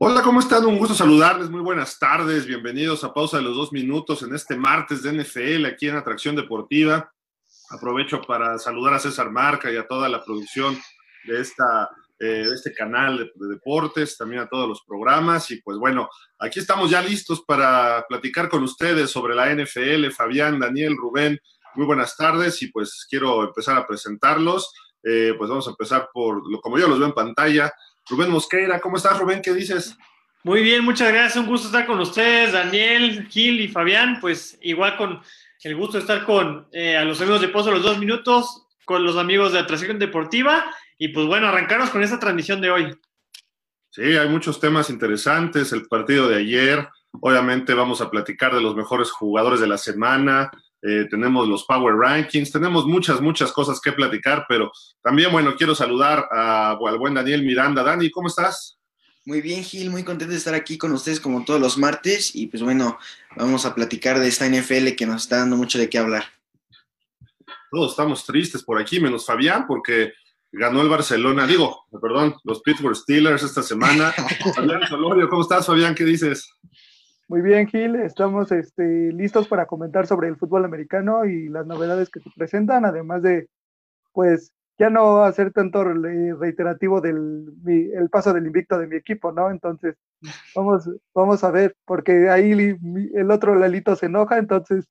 Hola, ¿cómo están? Un gusto saludarles. Muy buenas tardes. Bienvenidos a Pausa de los Dos Minutos en este martes de NFL aquí en Atracción Deportiva. Aprovecho para saludar a César Marca y a toda la producción de, esta, eh, de este canal de, de, deportes, también a todos los programas. Y pues bueno, aquí estamos ya listos para platicar con ustedes sobre la NFL. Fabián, Daniel, Rubén, muy buenas tardes y pues quiero empezar a presentarlos. Eh, pues vamos a empezar por, como yo los veo en pantalla, Rubén Mosqueira. ¿Cómo estás, Rubén? ¿Qué dices? Muy bien, muchas gracias. Un gusto estar con ustedes, Daniel, Gil y Fabián. Pues igual con el gusto de estar con eh, a los amigos de Pozo los dos minutos, con los amigos de Atracción Deportiva. Y pues bueno, arrancarnos con esta transmisión de hoy. Sí, hay muchos temas interesantes. El partido de ayer, obviamente vamos a platicar de los mejores jugadores de la semana. Eh, tenemos los Power Rankings, tenemos muchas, muchas cosas que platicar, pero también, bueno, quiero saludar a, al buen Daniel Miranda. Dani, ¿cómo estás? Muy bien, Gil, muy contento de estar aquí con ustedes como todos los martes y pues bueno, vamos a platicar de esta NFL que nos está dando mucho de qué hablar. Todos estamos tristes por aquí, menos Fabián, porque ganó el Barcelona, digo, perdón, los Pittsburgh Steelers esta semana. Fabián Solorio, ¿cómo estás, Fabián? ¿Qué dices? Muy bien, Gil, estamos este, listos para comentar sobre el fútbol americano y las novedades que se presentan, además de, pues, ya no hacer tanto reiterativo del el paso del invicto de mi equipo, ¿no? Entonces, vamos, vamos a ver, porque ahí el otro Lalito se enoja, entonces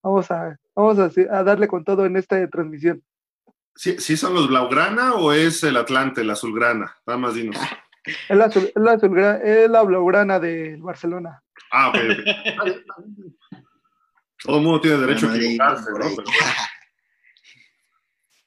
vamos a, vamos a, a darle con todo en esta transmisión. ¿Sí, ¿Sí, son los Blaugrana o es el Atlante, el Azulgrana? Nada más dinos. El azul, el azul, es la Blaugrana del Barcelona. Ah, ok. Todo el mundo tiene derecho a equivocarse, ¿no? Pero.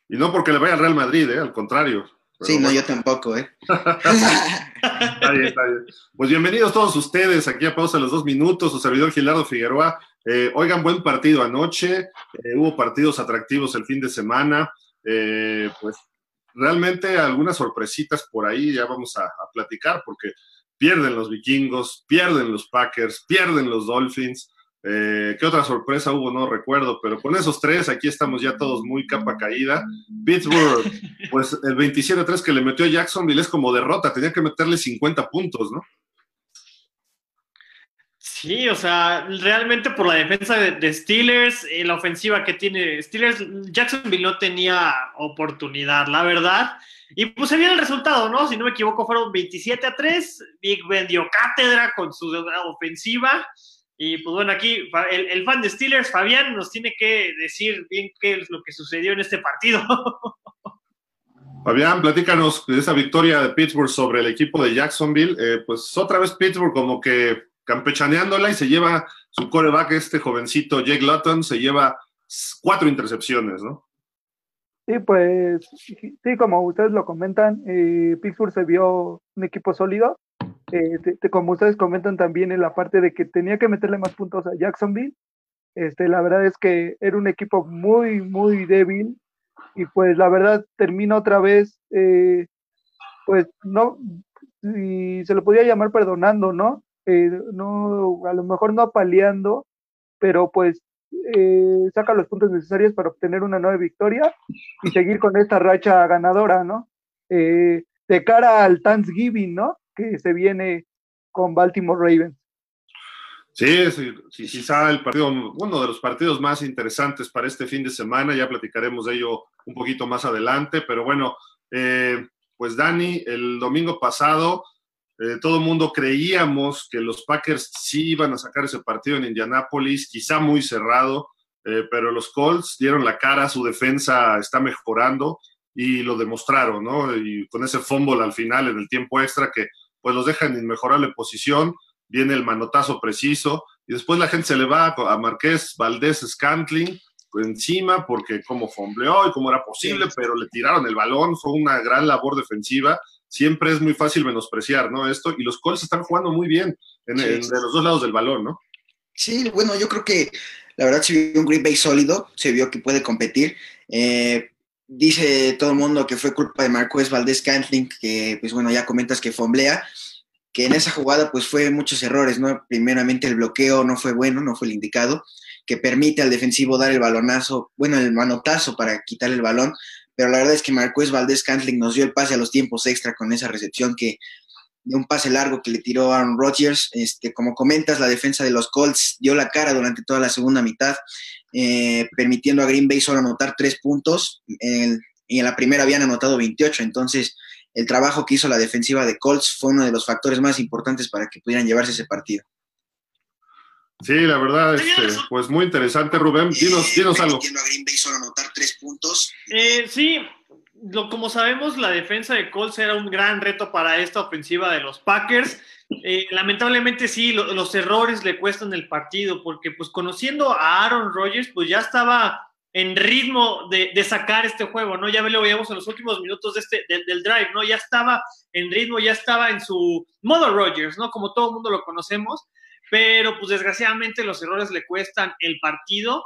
Y no porque le vaya al Real Madrid, ¿eh? Al contrario. Sí, no, bueno. yo tampoco, ¿eh? está bien, está bien. Pues bienvenidos todos ustedes aquí a Pausa los Dos Minutos, su servidor Gilardo Figueroa. Eh, oigan, buen partido anoche, eh, hubo partidos atractivos el fin de semana, pues realmente algunas sorpresitas por ahí ya vamos a, a platicar porque pierden los vikingos, pierden los Packers, pierden los Dolphins. Eh, ¿Qué otra sorpresa hubo? No recuerdo, pero con esos tres aquí estamos ya todos muy capa caída. Pittsburgh, pues el 27-3 que le metió a Jacksonville es como derrota, tenía que meterle 50 puntos, ¿no? Sí, o sea, realmente por la defensa de, de Steelers, eh, la ofensiva que tiene Steelers, Jacksonville no tenía oportunidad, la verdad. Y pues se viene el resultado, ¿no? Si no me equivoco, fueron 27 a 3. Big Ben cátedra con su ofensiva. Y pues bueno, aquí el, el, fan de Steelers, Fabián, nos tiene que decir bien qué es lo que sucedió en este partido. Fabián, platícanos de esa victoria de Pittsburgh sobre el equipo de Jacksonville. Eh, pues otra vez Pittsburgh como que campechaneándola y se lleva su coreback, este jovencito Jake Lutton, se lleva cuatro intercepciones, ¿no? Sí, pues sí, como ustedes lo comentan, eh, Pittsburgh se vio un equipo sólido. Eh, te, te, como ustedes comentan también en la parte de que tenía que meterle más puntos a Jacksonville. Este, la verdad es que era un equipo muy, muy débil. Y pues la verdad termina otra vez, eh, pues no, y se lo podía llamar perdonando, ¿no? Eh, no, a lo mejor no apaleando, pero pues eh, saca los puntos necesarios para obtener una nueva victoria y seguir con esta racha ganadora, ¿no? Eh, de cara al Thanksgiving, ¿no? Que se viene con Baltimore Ravens. Sí, sí, sí, quizá el partido, uno de los partidos más interesantes para este fin de semana, ya platicaremos de ello un poquito más adelante, pero bueno, eh, pues Dani, el domingo pasado eh, todo el mundo creíamos que los Packers sí iban a sacar ese partido en Indianápolis, quizá muy cerrado, eh, pero los Colts dieron la cara, su defensa está mejorando y lo demostraron, ¿no? Y con ese fumble al final en el tiempo extra que pues los deja en inmejorable posición, viene el manotazo preciso y después la gente se le va a Marqués Valdés Scantling encima porque como fombleó y como era posible, pero le tiraron el balón, fue una gran labor defensiva siempre es muy fácil menospreciar, ¿no? Esto, y los Colts están jugando muy bien en, sí, en, de los dos lados del balón, ¿no? Sí, bueno, yo creo que la verdad se vio un Green Bay sólido, se vio que puede competir. Eh, dice todo el mundo que fue culpa de Marcos Valdés Cantling, que pues bueno, ya comentas que fomblea, que en esa jugada pues fue muchos errores, ¿no? Primeramente el bloqueo no fue bueno, no fue el indicado, que permite al defensivo dar el balonazo, bueno, el manotazo para quitar el balón, pero la verdad es que Marcos Valdés Cantling nos dio el pase a los tiempos extra con esa recepción que de un pase largo que le tiró Aaron Rodgers. Este, como comentas, la defensa de los Colts dio la cara durante toda la segunda mitad, eh, permitiendo a Green Bay solo anotar tres puntos. y en la primera habían anotado 28. Entonces, el trabajo que hizo la defensiva de Colts fue uno de los factores más importantes para que pudieran llevarse ese partido. Sí, la verdad, este, pues muy interesante, Rubén. Dinos, dinos algo. A Green Bay solo anotar tres puntos. Eh, sí, lo, como sabemos, la defensa de Colts era un gran reto para esta ofensiva de los Packers. Eh, lamentablemente sí, los errores le cuestan el partido, porque pues conociendo a Aaron Rodgers, pues ya estaba en ritmo de, de sacar este juego, ¿no? Ya lo veíamos en los últimos minutos de este, del drive, ¿no? Ya estaba en ritmo, ya estaba en su modo Rodgers, ¿no? Como todo el mundo lo conocemos, pero pues desgraciadamente los errores le cuestan el partido.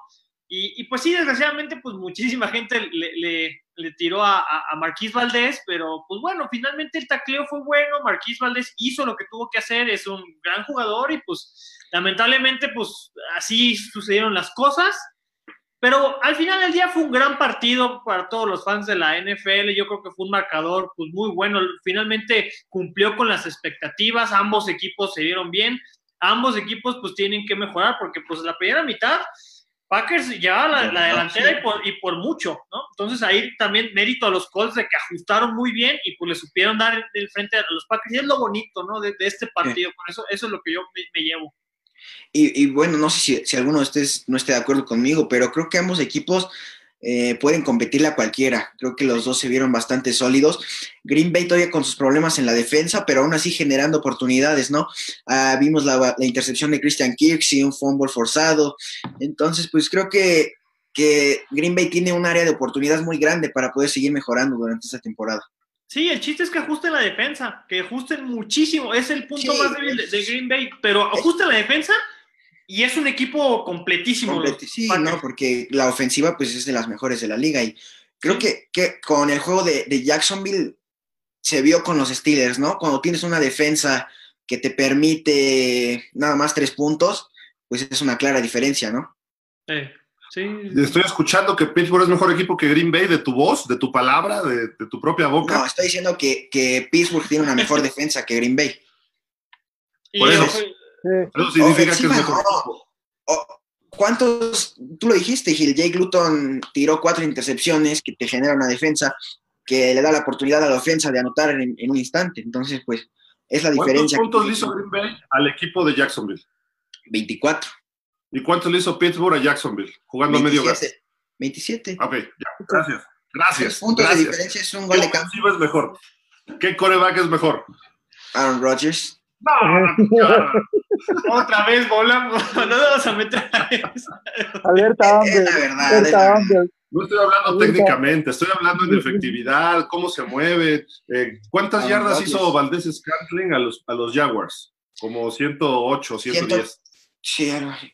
Y, pues sí, desgraciadamente, pues muchísima gente le, le, tiró a, a, Marquís Valdés, pero pues bueno, finalmente el tacleo fue bueno, Marquís Valdés hizo lo que tuvo que hacer, es un gran jugador y pues lamentablemente pues así sucedieron las cosas, pero al final del día fue un gran partido para todos los fans de la NFL, yo creo que fue un marcador pues muy bueno, finalmente cumplió con las expectativas, ambos equipos se dieron bien, ambos equipos pues tienen que mejorar porque pues la primera mitad Packers llevaba la, delantera y por, y por, mucho, ¿no? Entonces ahí también mérito a los Colts de que ajustaron muy bien y pues le supieron dar el, frente a los Packers. Y es lo bonito, ¿no? De, este partido. Por eso, eso es lo que yo me, llevo. Y, y, bueno, no sé si, si alguno de ustedes no esté de acuerdo conmigo, pero creo que ambos equipos eh, pueden competirle a cualquiera. Creo que los dos se vieron bastante sólidos. Green Bay todavía con sus problemas en la defensa, pero aún así generando oportunidades, ¿no? Ah, vimos la, intercepción de Christian Kirk y un fumble forzado. Entonces, pues creo que, que Green Bay tiene un área de oportunidad muy grande para poder seguir mejorando durante esta temporada. Sí, el chiste es que ajusten la defensa, que ajusten muchísimo. Es el punto más débil de, de, Green Bay, pero ajusten la defensa y es un equipo completísimo. sí, no, porque la ofensiva pues es de las mejores de la liga y creo que, que, con el juego de, Jacksonville se vio con los Steelers, ¿no? Cuando tienes una defensa que te permite nada más tres puntos, pues es una clara diferencia, ¿no? Sí, sí. Estoy escuchando que Pittsburgh es mejor equipo que Green Bay, de tu voz, de tu palabra, de, tu propia boca. No, estoy diciendo que, que Pittsburgh tiene una mejor defensa que Green Bay. Por eso. Eso significa que es mejor. ¿Cuántos? Tú lo dijiste, Gil. Jake Luton tiró cuatro intercepciones que te genera una defensa que le da la oportunidad a la ofensa de anotar en, un instante. Entonces, pues, es la diferencia. ¿Cuántos puntos le hizo Green Bay al equipo de Jacksonville? 24. ¿Y cuántos le hizo Pittsburgh a Jacksonville? Jugando a medio gas. 27. Ok, ya, gracias. Gracias. puntos de diferencia es un gol de campo. ¿Qué es mejor? ¿Qué coreback es mejor? Aaron Rodgers. No, Otra vez volamos. No vamos a meter a eso. Alerta, hombre. Alerta, No estoy hablando técnicamente, estoy hablando en efectividad, cómo se mueve. Eh, ¿Cuántas yardas hizo Valdés Scantling a los, a los Jaguars? Como 108, 110.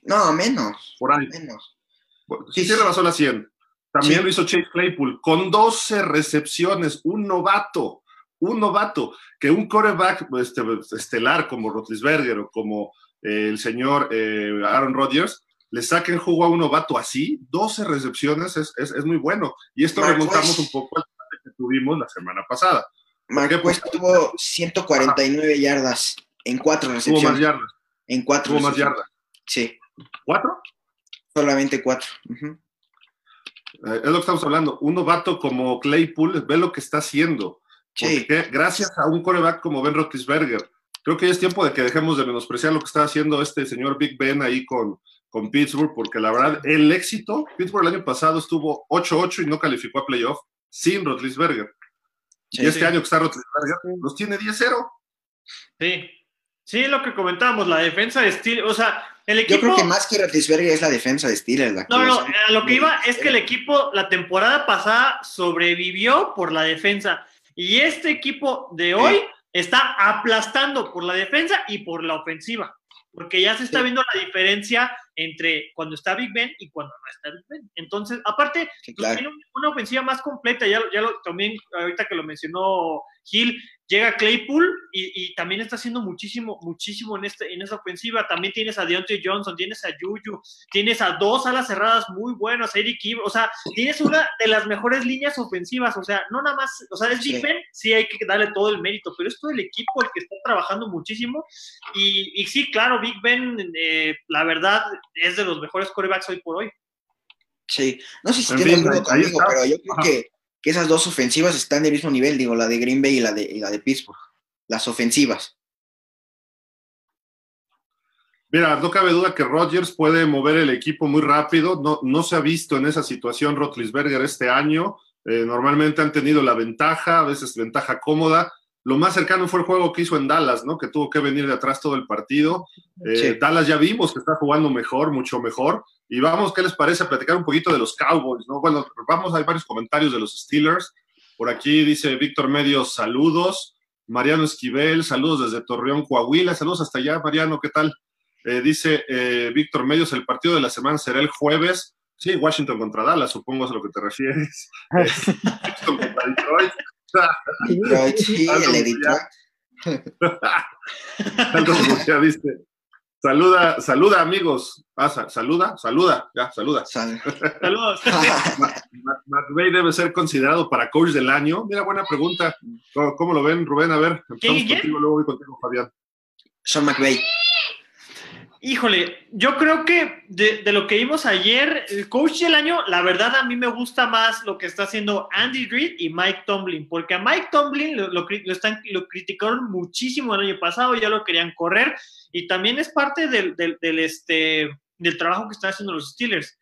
no, menos. Por ahí. Menos. Bueno, sí, sí rebasó la 100. También lo hizo Chase Claypool con 12 recepciones, un novato un novato, que un coreback este, estelar como Rotlisberger o como eh, el señor eh, Aaron Rodgers, le saquen jugo a un novato así, 12 recepciones es, es, muy bueno. Y esto remontamos un poco al que tuvimos la semana pasada. Marqués tuvo 149 yardas en cuatro recepciones. Tuvo más yardas. En cuatro. Tuvo más yardas. Sí. ¿Cuatro? Solamente cuatro. Eh, es lo que estamos hablando. Un novato como Claypool ve lo que está haciendo. Sí. gracias a un coreback como Ben Roethlisberger, creo que ya es tiempo de que dejemos de menospreciar lo que está haciendo este señor Big Ben ahí con, con Pittsburgh, porque la verdad, el éxito, Pittsburgh el año pasado estuvo 8-8 y no calificó a playoff sin Roethlisberger. y este año que está Roethlisberger, los tiene 10-0. Sí, sí, lo que comentábamos, la defensa de Steelers, o sea, el equipo... Yo creo que más que Roethlisberger es la defensa de Steelers. no, no, a lo que iba es que el equipo la temporada pasada sobrevivió por la defensa. Y este equipo de hoy está aplastando por la defensa y por la ofensiva, porque ya se está viendo la diferencia entre cuando está Big Ben y cuando no está Big Ben. Entonces, aparte, pues, tiene una ofensiva más completa, ya, ya lo, también ahorita que lo mencionó Gil, llega Claypool y, también está haciendo muchísimo, muchísimo en, este, en esa ofensiva. También tienes a Deontay Johnson, tienes a Juju, tienes a dos alas cerradas muy buenas, Eric o sea, tienes una de las mejores líneas ofensivas, o sea, no nada más, o sea, es Big Ben, sí hay que darle todo el mérito, pero es todo el equipo el que está trabajando muchísimo. Y, sí, claro, Big Ben, eh, la verdad, es de los mejores corebacks hoy por hoy. Sí, no sé si tiene acuerdo conmigo, pero yo creo que, que, esas dos ofensivas están del mismo nivel, digo, la de Green Bay y la de, la de Pittsburgh, las ofensivas. Mira, no cabe duda que Rodgers puede mover el equipo muy rápido. No, no se ha visto en esa situación Rotlisberger este año. Eh, normalmente han tenido la ventaja, a veces ventaja cómoda. Lo más cercano fue el juego que hizo en Dallas, ¿no? Que tuvo que venir de atrás todo el partido. Eh, Dallas ya vimos que está jugando mejor, mucho mejor. Y vamos, ¿qué les parece? platicar un poquito de los Cowboys, ¿no? Bueno, vamos, hay varios comentarios de los Steelers. Por aquí dice Víctor Medios, saludos. Mariano Esquivel, saludos desde Torreón, Coahuila. Saludos hasta allá, Mariano, ¿qué tal? Eh, dice eh, Víctor Medios, el partido de la semana será el jueves. Sí, Washington contra Dallas, supongo es a lo que te refieres. Washington contra Detroit. Saluda, saluda amigos. Ah, saluda, saluda, ya, saluda. Saludos. McVeigh debe ser considerado para coach del año. Mira, buena pregunta. ¿Cómo, lo ven, Rubén? A ver, empezamos contigo, luego voy contigo, Fabián. Sean McVeigh. Híjole, yo creo que de, lo que vimos ayer, el coach del año, la verdad a mí me gusta más lo que está haciendo Andy Reid y Mike Tomlin, porque a Mike Tomlin lo, están, lo criticaron muchísimo el año pasado, ya lo querían correr, y también es parte del, este, del trabajo que están haciendo los Steelers.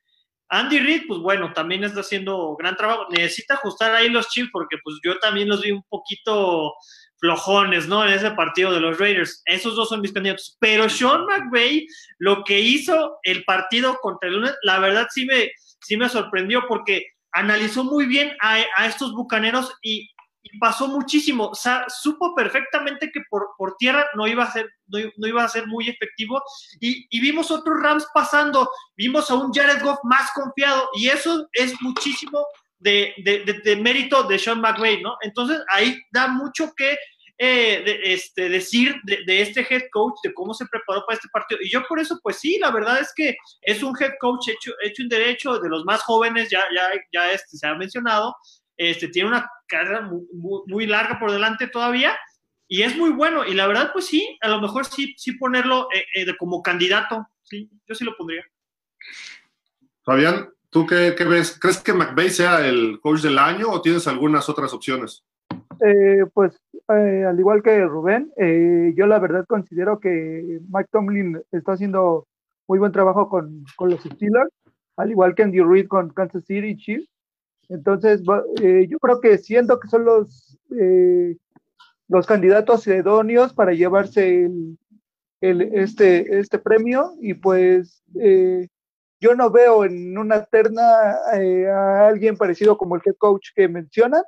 Andy Reid, pues bueno, también está haciendo gran trabajo. Necesita ajustar ahí los chips porque pues yo también los vi un poquito flojones, ¿no? En ese partido de los Raiders. Esos dos son mis candidatos. Pero Sean McVay, lo que hizo el partido contra el lunes, la verdad sí me, sí me sorprendió porque analizó muy bien a, estos bucaneros y, pasó muchísimo. O sea, supo perfectamente que por, por tierra no iba a ser, no, iba a ser muy efectivo. Y, y, vimos otros Rams pasando. Vimos a un Jared Goff más confiado. Y eso es muchísimo de, de, mérito de Sean McVay, ¿no? Entonces ahí da mucho que eh, este, decir de, este head coach, de cómo se preparó para este partido. Y yo por eso, pues sí, la verdad es que es un head coach hecho, hecho en derecho, de los más jóvenes, ya, ya, ya este, se ha mencionado, este, tiene una carrera muy, larga por delante todavía. Y es muy bueno, y la verdad, pues sí, a lo mejor sí, sí ponerlo eh, eh, como candidato, sí, yo sí lo pondría. Fabián, ¿Tú qué, ves? ¿Crees que McVeigh sea el coach del año o tienes algunas otras opciones? Eh, pues eh, al igual que Rubén, eh, yo la verdad considero que Mike Tomlin está haciendo muy buen trabajo con, los Steelers, al igual que Andy Reid con Kansas City Chiefs. Entonces, yo creo que siento que son los, los candidatos idóneos para llevarse el, este, este premio y pues yo no veo en una terna eh, a alguien parecido como el head coach que mencionan,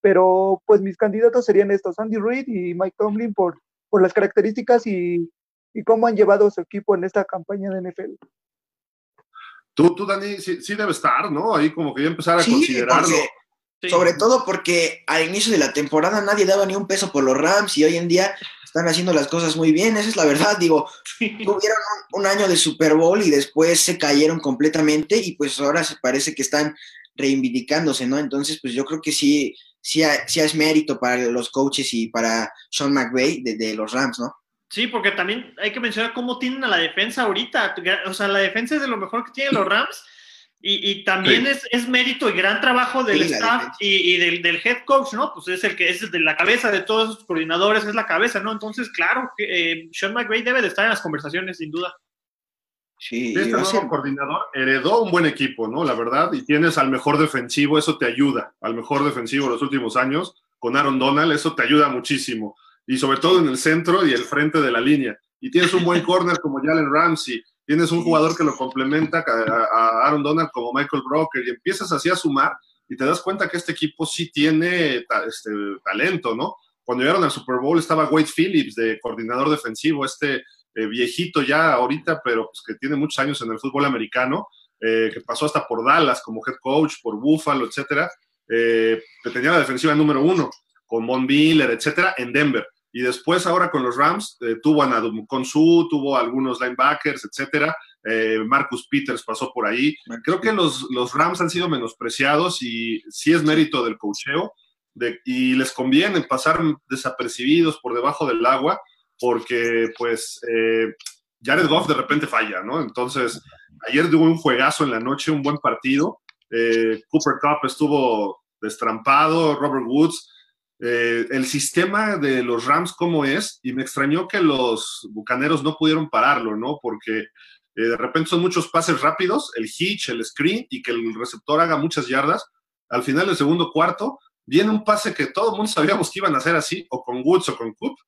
pero pues mis candidatos serían estos, Andy Reid y Mike Tomlin, por, por las características y, cómo han llevado a su equipo en esta campaña de NFL. Tú, tú Dani, sí, sí debe estar, ¿no? Ahí como que ya empezar a considerarlo. Sobre todo porque al inicio de la temporada nadie daba ni un peso por los Rams y hoy en día están haciendo las cosas muy bien, esa es la verdad, digo, tuvieron un, año de Super Bowl y después se cayeron completamente y pues ahora se parece que están reivindicándose, ¿no? Entonces, pues yo creo que sí, sí, sí es mérito para los coaches y para Sean McVay de, de los Rams, ¿no? Sí, porque también hay que mencionar cómo tienen a la defensa ahorita. O sea, la defensa es de lo mejor que tienen los Rams y, también es, mérito y gran trabajo del staff y, del, head coach, ¿no? Pues es el que es de la cabeza de todos esos coordinadores, es la cabeza, ¿no? Entonces, claro, eh, Sean McVay debe de estar en las conversaciones, sin duda. Sí, este nuevo coordinador heredó un buen equipo, ¿no? La verdad, y tienes al mejor defensivo, eso te ayuda, al mejor defensivo de los últimos años, con Aaron Donald, eso te ayuda muchísimo. Y sobre todo en el centro y el frente de la línea. Y tienes un buen corner como Jalen Ramsey, tienes un jugador que lo complementa a, Aaron Donald como Michael Broker y empiezas así a sumar y te das cuenta que este equipo sí tiene este, talento, ¿no? Cuando llegaron al Super Bowl estaba Wade Phillips de coordinador defensivo, este eh, viejito ya ahorita, pero pues, que tiene muchos años en el fútbol americano, eh, que pasó hasta por Dallas como head coach, por Buffalo, etcétera, eh, que tenía la defensiva número uno. con Von Miller, etcétera, en Denver. Y después, ahora con los Rams, eh, tuvo a Nadum Konsu, tuvo algunos linebackers, etcétera. Eh, Marcus Peters pasó por ahí. Creo que los, los Rams han sido menospreciados y sí es mérito del cocheo. De, y les conviene pasar desapercibidos por debajo del agua porque, pues, eh, Jared Goff de repente falla, ¿no? Entonces, ayer tuvo un juegazo en la noche, un buen partido. Eh, Cooper Cup estuvo destrampado, Robert Woods eh, el sistema de los Rams cómo es, y me extrañó que los Bucaneros no pudieron pararlo, ¿no? Porque eh, de repente son muchos pases rápidos, el hitch, el screen, y que el receptor haga muchas yardas. Al final del segundo cuarto, viene un pase que todo el mundo sabíamos que iban a hacer así, o con Woods o con Coop,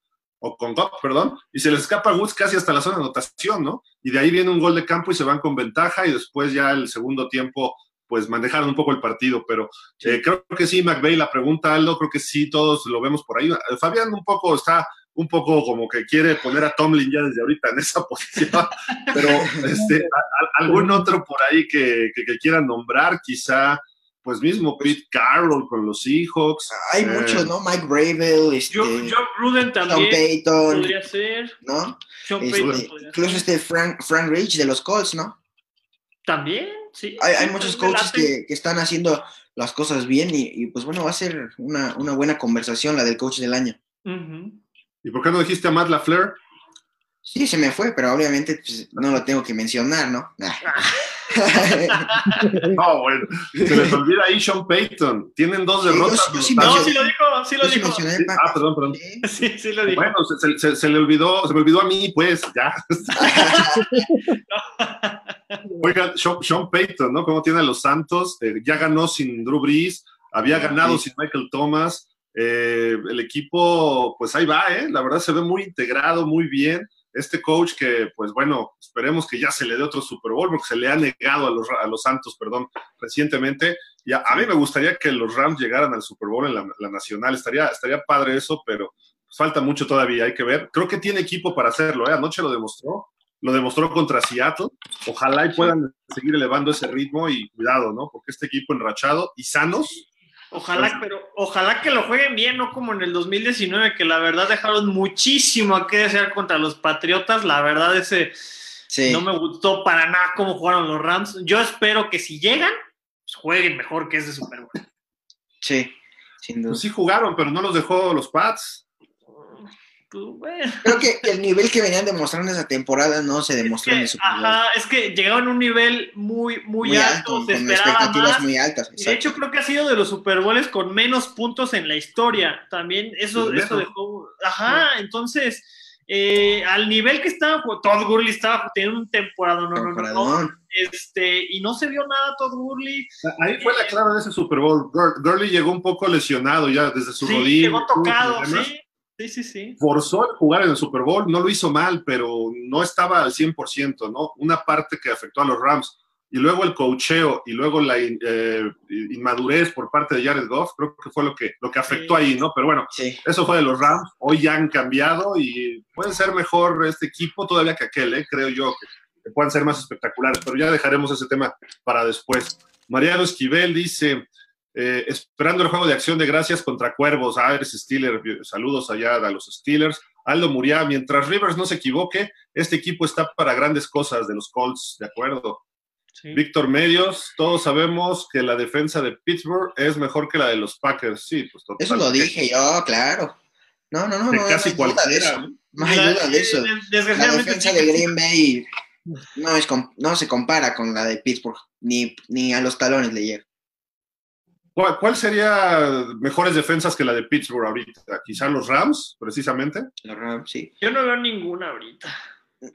o con Cobb, perdón, y se les escapa Woods casi hasta la zona de anotación, ¿no? Y de ahí viene un gol de campo y se van con ventaja, y después ya el segundo tiempo pues manejaron un poco el partido, pero eh, creo que sí, McVeigh, la pregunta, Aldo, creo que sí, todos lo vemos por ahí. Fabián un poco está, un poco como que quiere poner a Tomlin ya desde ahorita en esa posición, pero este, algún otro por ahí que, que, quieran nombrar, quizá, pues mismo Pete Carroll con los Seahawks. Hay eh, muchos, ¿no? Mike Bravel, este, John, Gruden también. Payton. Podría ser. ¿No? Este, incluso este Frank, Frank Rich de los Colts, ¿no? También. Sí, hay, muchos coaches que, están haciendo las cosas bien y, pues bueno, va a ser una, buena conversación la del coach del año. ¿Y por qué no dijiste a Matt LaFleur? Sí, se me fue, pero obviamente pues, no lo tengo que mencionar, ¿no? no, bueno, se les olvida ahí Sean Payton. Tienen dos derrotas. no, sí lo dijo, sí lo dijo. ah, perdón, perdón. Sí, sí lo dijo. Bueno, se, se, le olvidó, se me olvidó a mí, pues, ya. Oiga, Sean, Payton, ¿no? Cómo tiene a los Santos, eh, ya ganó sin Drew Brees, había ganado sin Michael Thomas. Eh, el equipo, pues ahí va, ¿eh? La verdad se ve muy integrado, muy bien. Este coach que, pues bueno, esperemos que ya se le dé otro Super Bowl, porque se le ha negado a los, a los Santos, perdón, recientemente. Y a, mí me gustaría que los Rams llegaran al Super Bowl en la, Nacional. Estaría, estaría padre eso, pero falta mucho todavía, hay que ver. Creo que tiene equipo para hacerlo, ¿eh? Anoche lo demostró lo demostró contra Seattle. Ojalá y puedan seguir elevando ese ritmo y cuidado, ¿no? Porque este equipo enrachado y sanos. Ojalá, pues, pero ojalá que lo jueguen bien, no como en el 2019, que la verdad dejaron muchísimo a qué desear contra los Patriotas. La verdad, ese no me gustó para nada cómo jugaron los Rams. Yo espero que si llegan, pues, jueguen mejor que ese Super Bowl. Sí, sin duda. Pues sí jugaron, pero no los dejó los Pats. Pues, Creo que el nivel que venían demostrando esa temporada no se demostró en el Super Bowl. Ajá, es que llegaron a un nivel muy, muy, alto, se esperaba más. muy altas. De hecho, creo que ha sido de los Super Bowls con menos puntos en la historia. También eso, eso dejó. Ajá, entonces, eh, al nivel que estaba, Todd Gurley estaba teniendo un temporada, no, no, no, este, y no se vio nada Todd Gurley. Ahí fue la clave de ese Super Bowl. Gurley llegó un poco lesionado ya desde su sí, rodilla. Llegó tocado, sí. Sí, sí, sí. Forzó el jugar en el Super Bowl, no lo hizo mal, pero no estaba al 100%, ¿no? Una parte que afectó a los Rams. Y luego el cocheo y luego la eh, inmadurez por parte de Jared Goff, creo que fue lo que, lo que afectó ahí, ¿no? Pero bueno, eso fue de los Rams. Hoy ya han cambiado y puede ser mejor este equipo todavía que aquel, ¿eh? Creo yo que, que puedan ser más espectaculares, pero ya dejaremos ese tema para después. Mariano Esquivel dice, eh, esperando el juego de acción de gracias contra Cuervos. Ah, eres Steeler. Saludos allá a los Steelers. Aldo Muria, mientras Rivers no se equivoque, este equipo está para grandes cosas de los Colts, de acuerdo. Víctor Medios, todos sabemos que la defensa de Pittsburgh es mejor que la de los Packers. Sí, pues Eso lo dije yo, claro. No, no, no, no. casi cualquiera. No hay duda de eso. La defensa de Green Bay no, es, no se compara con la de Pittsburgh, ni, ni a los talones le llega. ¿Cuál, sería mejores defensas que la de Pittsburgh ahorita? Quizá los Rams, precisamente. Los Rams, sí. Yo no veo ninguna ahorita.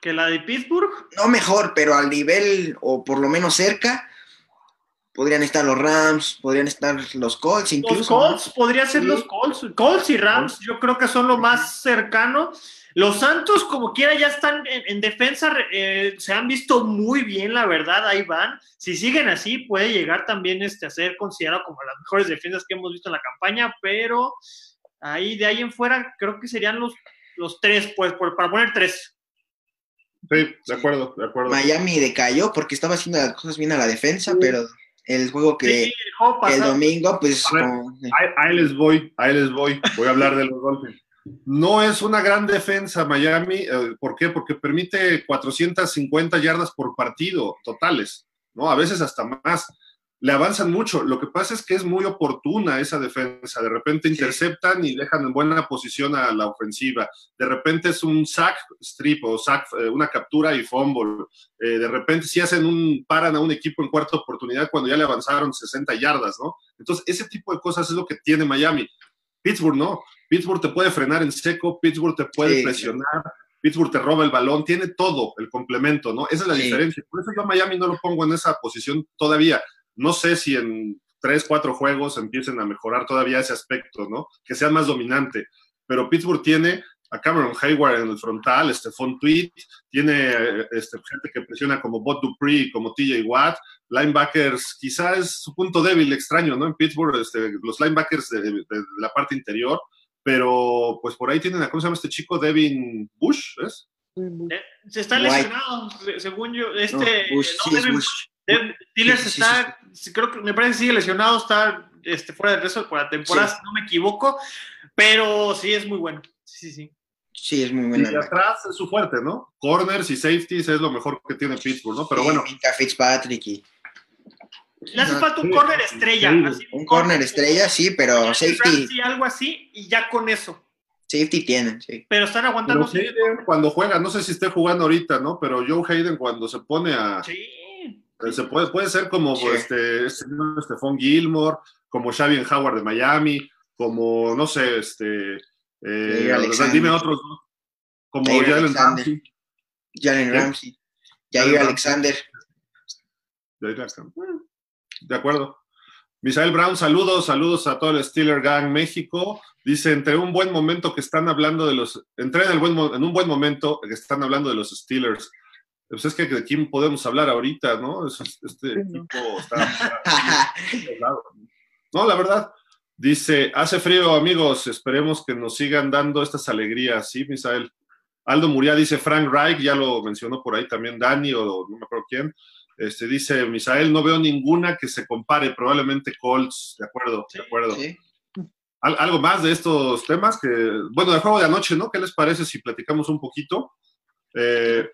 ¿Que la de Pittsburgh? No mejor, pero al nivel, o por lo menos cerca, podrían estar los Rams, podrían estar los Colts incluso. Los Colts, podría ser los Colts. Colts y Rams, yo creo que son lo más cercano. Los Santos, como quiera, ya están en, defensa, eh, se han visto muy bien, la verdad, ahí van. Si siguen así, puede llegar también este, a ser considerado como las mejores defensas que hemos visto en la campaña, pero ahí de ahí en fuera creo que serían los, los tres, pues, para poner tres. Sí, de acuerdo, de acuerdo. Miami decayó porque estaba haciendo las cosas bien a la defensa, pero el juego que el domingo, pues... ahí, les voy, ahí les voy, voy a hablar de los Dolphins. No es una gran defensa Miami, eh, ¿por qué? Porque permite 450 yardas por partido totales, ¿no? A veces hasta más le avanzan mucho. Lo que pasa es que es muy oportuna esa defensa. De repente interceptan y dejan en buena posición a la ofensiva. De repente es un sack strip o sack, eh, una captura y fumble. Eh, de repente si hacen un, paran a un equipo en cuarta oportunidad cuando ya le avanzaron 60 yardas, ¿no? Entonces, ese tipo de cosas es lo que tiene Miami. Pittsburgh no. Pittsburgh te puede frenar en seco, Pittsburgh te puede presionar. Pittsburgh te roba el balón, tiene todo el complemento, ¿no? Esa es la diferencia. Por eso yo a Miami no lo pongo en esa posición todavía. No sé si en tres, cuatro juegos empiecen a mejorar todavía ese aspecto, ¿no? Que sea más dominante. Pero Pittsburgh tiene a Cameron Hayward en el frontal, Stephon Tweet, tiene este, gente que presiona como Bob Dupree, como TJ Watt, linebackers, quizás es su punto débil extraño, ¿no? En Pittsburgh, este, los linebackers de, la parte interior, pero pues por ahí tienen a, ¿cómo se llama este chico? Devin Bush, ¿es? Eh, se está lesionado, según yo, este... Bush, Steelers está, creo que me parece que sigue lesionado, está este, fuera de resto por la temporada, si no me equivoco, pero sí es muy bueno. Sí, sí. Sí, es muy bueno. Y atrás es su fuerte, ¿no? Corners y safeties es lo mejor que tiene Pittsburgh, ¿no? Pero bueno. Fitzpatrick y... Le hace falta un corner estrella. un, corner estrella, sí, pero safety. Sí, algo así, y ya con eso. Safety tienen, sí. Pero están aguantando. cuando juega, no sé si esté jugando ahorita, ¿no? Pero Joe Hayden cuando se pone a. Sí se puede, puede ser como este, este, Stephon Gilmore, como Xavier Howard de Miami, como, no sé, este, eh, dime otros, como Jalen Ramsey. Jalen Ramsey. Jair Alexander. De acuerdo. Misael Brown, saludos, saludos a todo el Steeler Gang México. Dice, entre un buen momento que están hablando de los, entré en, el buen, en un buen momento que están hablando de los Steelers. Pues es que de quién podemos hablar ahorita, ¿no? Este equipo está, No, la verdad. Dice, hace frío, amigos, esperemos que nos sigan dando estas alegrías, ¿sí, Misael? Aldo Muria dice, Frank Reich, ya lo mencionó por ahí también Dani o no me acuerdo quién. Este, dice, Misael, no veo ninguna que se compare, probablemente Colts, de acuerdo, de acuerdo. algo más de estos temas que, bueno, del juego de anoche, ¿no? ¿Qué les parece si platicamos un poquito? Eh,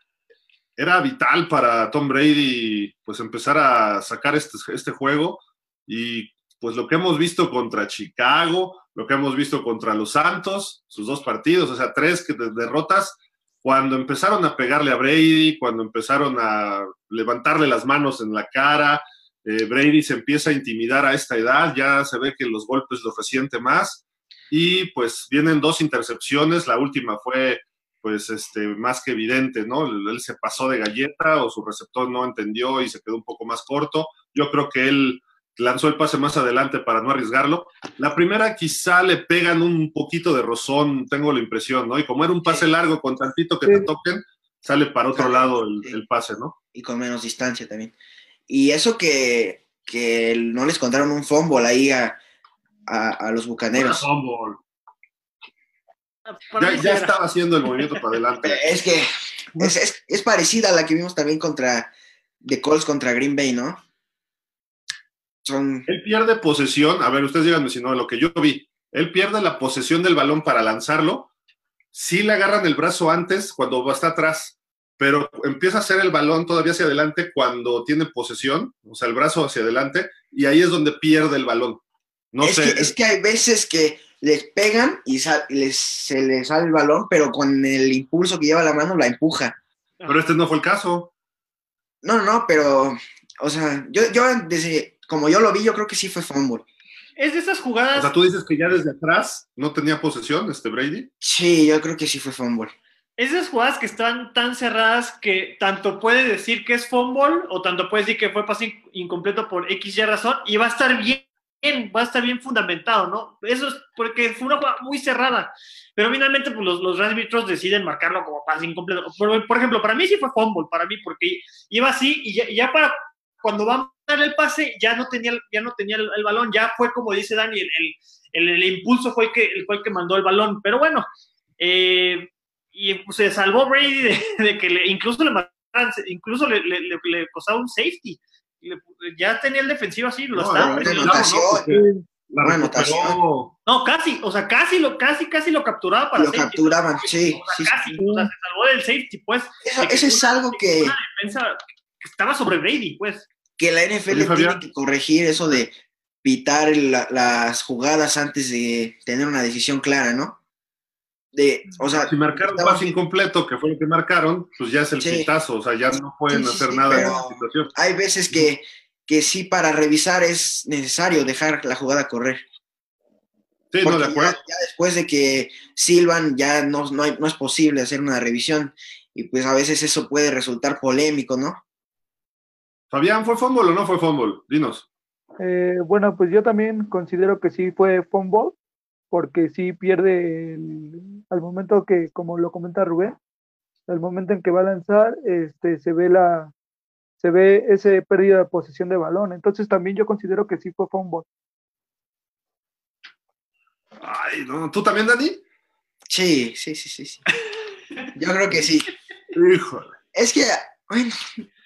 era vital para Tom Brady pues empezar a sacar este, este juego. Y pues lo que hemos visto contra Chicago, lo que hemos visto contra los Santos, sus dos partidos, o sea, tres derrotas, cuando empezaron a pegarle a Brady, cuando empezaron a levantarle las manos en la cara, eh, Brady se empieza a intimidar a esta edad, ya se ve que los golpes lo resiente más. Y pues vienen dos intercepciones, la última fue pues este, más que evidente, ¿no? Él se pasó de galleta o su receptor no entendió y se quedó un poco más corto. Yo creo que él lanzó el pase más adelante para no arriesgarlo. La primera quizá le pegan un poquito de rozón, tengo la impresión, ¿no? Y como era un pase largo con tantito que te toquen, sale para otro lado el, pase, ¿no? Y con menos distancia también. Y eso que, que no les contaron un fumble ahí a, a, los bucaneros. Ya, estaba haciendo el movimiento para adelante. Es que es, parecida a la que vimos también contra de Colts contra Green Bay, ¿no? Él pierde posesión, a ver, ustedes díganme si no, lo que yo vi, él pierde la posesión del balón para lanzarlo, sí le agarran el brazo antes cuando está atrás, pero empieza a hacer el balón todavía hacia adelante cuando tiene posesión, o sea, el brazo hacia adelante, y ahí es donde pierde el balón. No es sé. Que, es que hay veces que les pegan y se les sale el balón, pero con el impulso que lleva la mano la empuja. Pero este no fue el caso. No, no, no, pero, o sea, yo, yo desde, como yo lo vi, yo creo que sí fue fumble. Es de esas jugadas. O sea, tú dices que ya desde atrás no tenía posesión este Brady. Sí, yo creo que sí fue fumble. Es de esas jugadas que están tan cerradas que tanto puede decir que es fumble o tanto puede decir que fue pase incompleto por X y razón y va a estar bien va a estar bien fundamentado, ¿no? Eso es porque fue una jugada muy cerrada. Pero finalmente pues, los, los árbitros deciden marcarlo como pase incompleto. Por, ejemplo, para mí sí fue fumble, para mí, porque iba así y ya, para cuando va a dar el pase ya no tenía, ya no tenía el, balón, ya fue como dice Dani, el, el, impulso fue el, que, fue el que mandó el balón. Pero bueno, eh, y pues, se salvó Brady de, que le, incluso le incluso le, le, le, costaba un safety ya tenía el defensivo así, lo No, estaba presionando. la Una recuperó. No, casi, o sea, casi lo, casi, casi lo capturaba para Lo safety. capturaban, sí, O sea, sí, casi, sí. o sea, se salvó del safety, pues. Eso, es una- algo que, Una defensa que estaba sobre Brady, pues. que la NFL Oye, Fabián. tiene que corregir, eso de pitar la- las jugadas antes de tener una decisión clara, ¿no? De, o sea, Si marcaron estaba- pase incompleto, que fue lo que marcaron, pues ya es el Sí. pitazo, o sea, ya no pueden Sí, sí, hacer sí, nada en esa situación. hay veces que, que sí para revisar es necesario dejar la jugada correr. Sí, no, de acuerdo. ya después de que silban ya no, no, hay- no es posible hacer una revisión y pues a veces eso puede resultar polémico, ¿no? Fabián, ¿fue fútbol o no fue fútbol? Dinos. Eh, bueno, pues yo también considero que sí fue fumble, porque sí pierde el- al momento que, como lo comenta Rubén, al momento en que va a lanzar, este, se ve la, se ve ese pérdida de posesión de balón. Entonces también yo considero que sí fue fumble. Ay, no. ¿Tú también, Dani? Sí, sí, sí, sí. sí. Yo creo que sí. Híjole. Es que, bueno,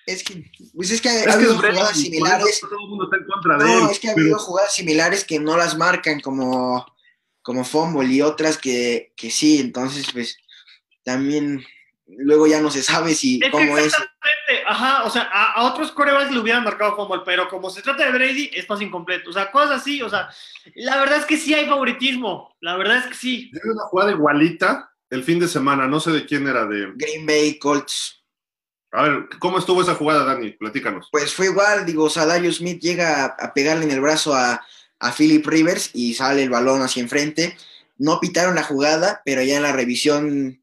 es que, pues es que ha, Es ha que habido es Brady, jugadas similares. Todo el mundo está en contra de él. No, es que ha pero- habido jugadas similares que no las marcan como, como fumble y otras que, que sí, entonces pues también luego ya no se sabe si Es cómo es. ajá, o sea, a, a otros corebacks le hubieran marcado fumble, pero como se trata de Brady, es pase incompleto. O sea, cosas así, o sea, la verdad es que sí hay favoritismo. La verdad es que sí. Vi una jugada igualita el fin de semana, no sé de quién era de. Green Bay Colts. A ver, ¿cómo estuvo esa jugada, Dani? Platícanos. Pues fue igual, digo, o sea, Darius Smith llega a, a pegarle en el brazo a, a Philip Rivers y sale el balón hacia enfrente. No pitaron la jugada, pero ya en la revisión,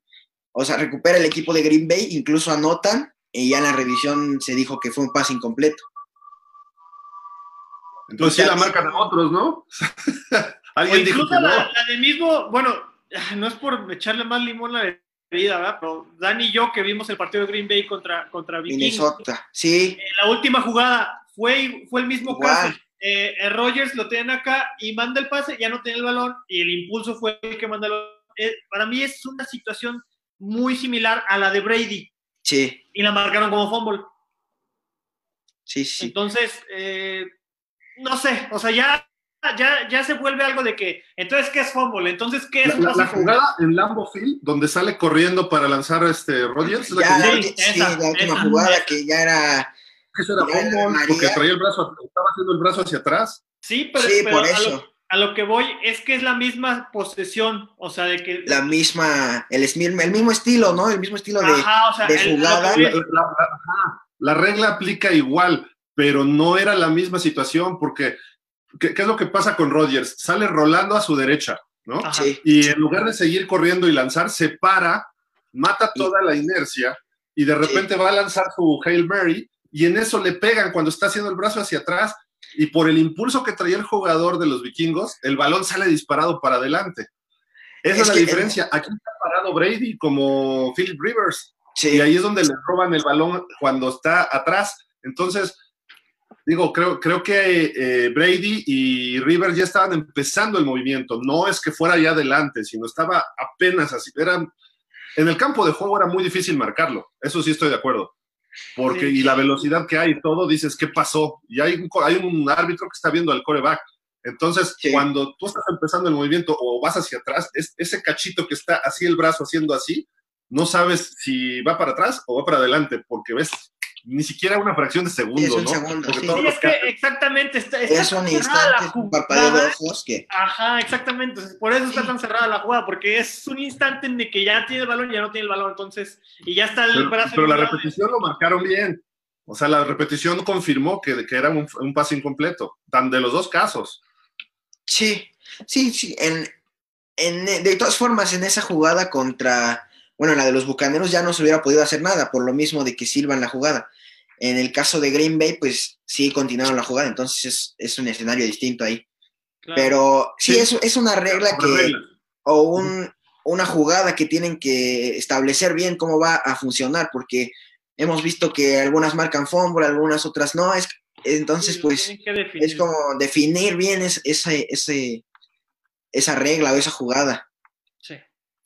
o sea, recupera el equipo de Green Bay, incluso anotan, y ya en la revisión se dijo que fue un pase incompleto. Entonces sí la marcan a otros, ¿no? O Alguien dijo incluso que no. la, la de mismo, bueno, no es por echarle más limón a la bebida, ¿verdad? Pero Dani y yo que vimos el partido de Green Bay contra, contra Vikings, Minnesota, sí, eh, la última jugada fue, fue el mismo Igual. caso. Eh, eh, Rogers lo tienen acá y manda el pase, ya no tiene el balón y el impulso fue el que manda el balón. Eh, para mí es una situación muy similar a la de Brady sí, y la marcaron como fumble. sí, sí. Entonces, eh, no sé, o sea, ya, ya, ya se vuelve algo de que, entonces, ¿qué es fumble? Entonces, ¿qué es La, la- jugada en Lambo Field, donde sale corriendo para lanzar a este Rodgers, es la Ya, que la, Sí, la última esa, jugada esa. que ya era, eso era María. porque traía el brazo, estaba haciendo el brazo hacia atrás. Sí, pero, sí, pero por a, eso, lo, a lo que voy es que es la misma posesión, o sea, de que... la misma, el, el mismo estilo, ¿no? El mismo estilo de, Ajá, o sea, de el- jugada. que La, ajá, la regla aplica igual, pero no era la misma situación, porque ¿qué, qué es lo que pasa con Rodgers? Sale rolando a su derecha, ¿no? Ajá. sí, Y en lugar de seguir corriendo y lanzar, se para, mata Y- toda la inercia y de repente va a lanzar su Hail Mary y en eso le pegan cuando está haciendo el brazo hacia atrás y por el impulso que traía el jugador de los vikingos, el balón sale disparado para adelante. Esa es, Es la que- diferencia. Aquí está parado Brady como Philip Rivers sí. y ahí es donde le roban el balón cuando está atrás. Entonces, digo, creo, creo que eh, Brady y Rivers ya estaban empezando el movimiento. No es que fuera ya adelante, sino estaba apenas así. Eran, en el campo de juego era muy difícil marcarlo. Eso sí estoy de acuerdo. Porque, Sí. y la velocidad que hay todo, dices, ¿qué pasó? Y hay un, co- hay un árbitro que está viendo al coreback. Entonces, Sí. cuando tú estás empezando el movimiento o vas hacia atrás, es, ese cachito que está así el brazo haciendo así, no sabes si va para atrás o va para adelante, porque ves ni siquiera una fracción de segundo, Sí, es un ¿no? segundo, Porque sí. todo Sí, lo es que exactamente, está, está es un cerrada instante, la es un parpadeo de jugada. ojos que Ajá, exactamente. Entonces, Por eso está tan cerrada la jugada, porque es un instante en el que ya tiene el balón y ya no tiene el balón, entonces, y ya está el Pero, brazo. pero la repetición lo marcaron bien. O sea, la repetición confirmó que, que era un, un pase incompleto, tan de los dos casos. Sí, sí, sí. En, en- de todas formas, en esa jugada contra, bueno, la de los Bucaneros ya no se hubiera podido hacer nada, por lo mismo de que silban la jugada. En el caso de Green Bay, pues sí continuaron la jugada, entonces es, es un escenario distinto ahí. Claro. Pero sí, Sí. Es, es una regla que, o un, una jugada que tienen que establecer bien cómo va a funcionar, porque hemos visto que algunas marcan fumble, algunas otras no, es, entonces Sí, pues es como definir bien es- ese, ese, esa regla o esa jugada.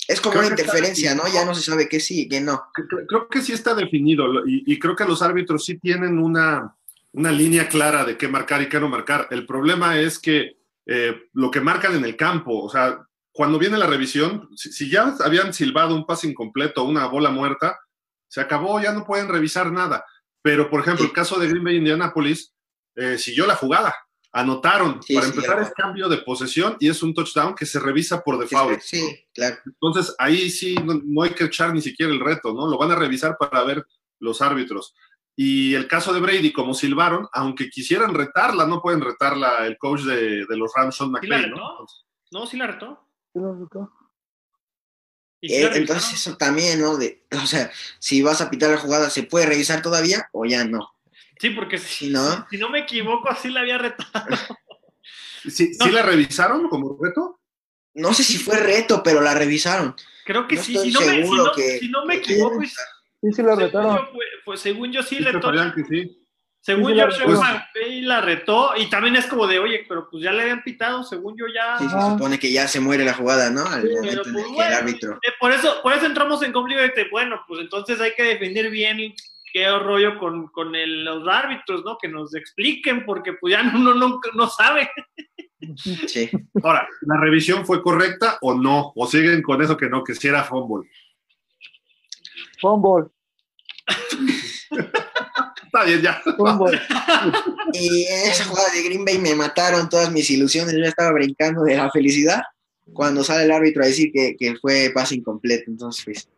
Es como Creo una interferencia, ¿no? Ya no se sabe qué sí, qué no. Creo- que sí está definido y, y creo que los árbitros sí tienen una, una línea clara de qué marcar y qué no marcar. El problema es que eh, lo que marcan en el campo, o sea, cuando viene la revisión, si, si, ya habían silbado un pase incompleto, una bola muerta, se acabó, ya no pueden revisar nada. Pero, por ejemplo, el caso de Green Bay Indianapolis, eh, siguió la jugada. Anotaron. Sí, Para sí, empezar, es cambio de posesión y es un touchdown que se revisa por default. Claro. Entonces, ahí sí no, no, hay que echar ni siquiera el reto, ¿no? Lo van a revisar para ver los árbitros. Y el caso de Brady, como silbaron, aunque quisieran retarla, no pueden retarla el coach de, de los Rams, Sean McVay, ¿Sí ¿no? No, sí la retó. Sí la retó. Eh, entonces eso también, ¿no? De, o sea, si vas a pitar la jugada, ¿se puede revisar todavía o ya no? Sí, porque si, no, si no me equivoco, así la había retado. ¿Sí, no. ¿Sí, la revisaron como reto? No sé si fue reto, pero la revisaron. Creo que no sí, si no, me, si, no, que, si no me equivoco. Sí, sí la retaron. Según yo, pues, según yo sí, sí retó. Que sí. Según yo, pues, la retó y también es como de, oye, pero pues ya le habían pitado, según yo ya. Sí, se supone que ya se muere la jugada, ¿no? Al momento pero, en pues, el que bueno, el árbitro. eh, por, eso, por eso entramos en conflicto de, bueno, pues entonces hay que defender bien qué rollo con, con el, los árbitros, ¿no? Que nos expliquen, porque pues ya uno no, no sabe. Sí. Ahora, ¿la revisión fue correcta o no? ¿O siguen con eso que no, que si era fumble? Fumble. Está bien, ya. Fumble. Y en esa jugada de Green Bay me mataron todas mis ilusiones. Yo estaba brincando de la felicidad cuando sale el árbitro a decir que, que fue pase incompleto. Entonces, pues.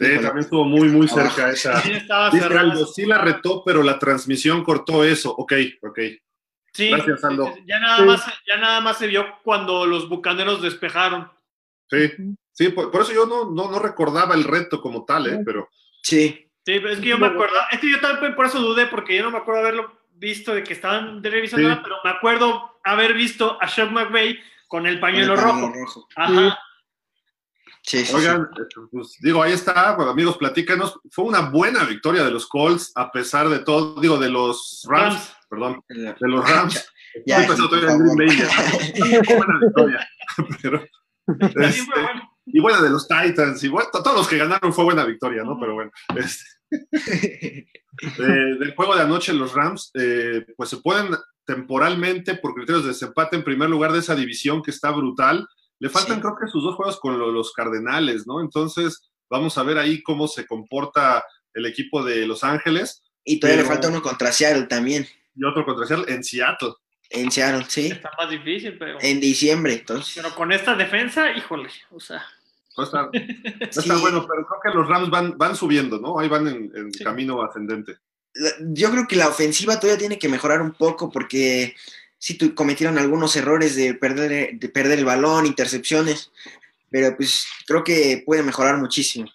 Sí, Híjole. también estuvo muy, muy cerca Ah, esa. Sí, estaba Dice cerrado. Aldo, sí la retó, pero la transmisión cortó eso. Ok, ok. Sí, Gracias, Aldo. Ya nada, Sí. más, ya nada más se vio cuando los bucaneros despejaron. Sí, sí por, por eso yo no, no, no recordaba el reto como tal, ¿eh? Pero Sí. Sí, pero es que yo me acuerdo, es que yo también por eso dudé, porque yo no me acuerdo haberlo visto de que estaban de revisando, Sí. pero me acuerdo haber visto a Sean McVay con el pañuelo Con el rojo. pañuelo rojo. Ajá. Sí, sí, Oigan, pues, digo, ahí está, bueno, amigos, platícanos. Fue una buena victoria de los Colts, a pesar de todo, digo, de los Rams, Rams. perdón, sí. de los Rams. Ya, ya. Fue buena victoria. Pero, este, y buena de los Titans, y bueno, todos los que ganaron fue buena victoria, ¿no? Pero bueno, este, eh, del juego de anoche, los Rams, eh, pues se pueden temporalmente, por criterios de desempate, en primer lugar de esa división que está brutal. Le faltan, Sí. creo que, sus dos juegos con lo- los Cardenales, ¿no? Entonces, vamos a ver ahí cómo se comporta el equipo de Los Ángeles Y todavía Pero- le falta uno contra Seattle también. y otro contra Seattle en Seattle. En Seattle, sí. Está más difícil, pero, En diciembre, entonces. pero con esta defensa, híjole, o sea, No está, no está Sí. bueno, pero creo que los Rams van, van subiendo, ¿no? Ahí van en, en Sí. camino ascendente. Yo creo que la ofensiva todavía tiene que mejorar un poco porque sí cometieron algunos errores de perder, de perder el balón, intercepciones, pero pues creo que puede mejorar muchísimo.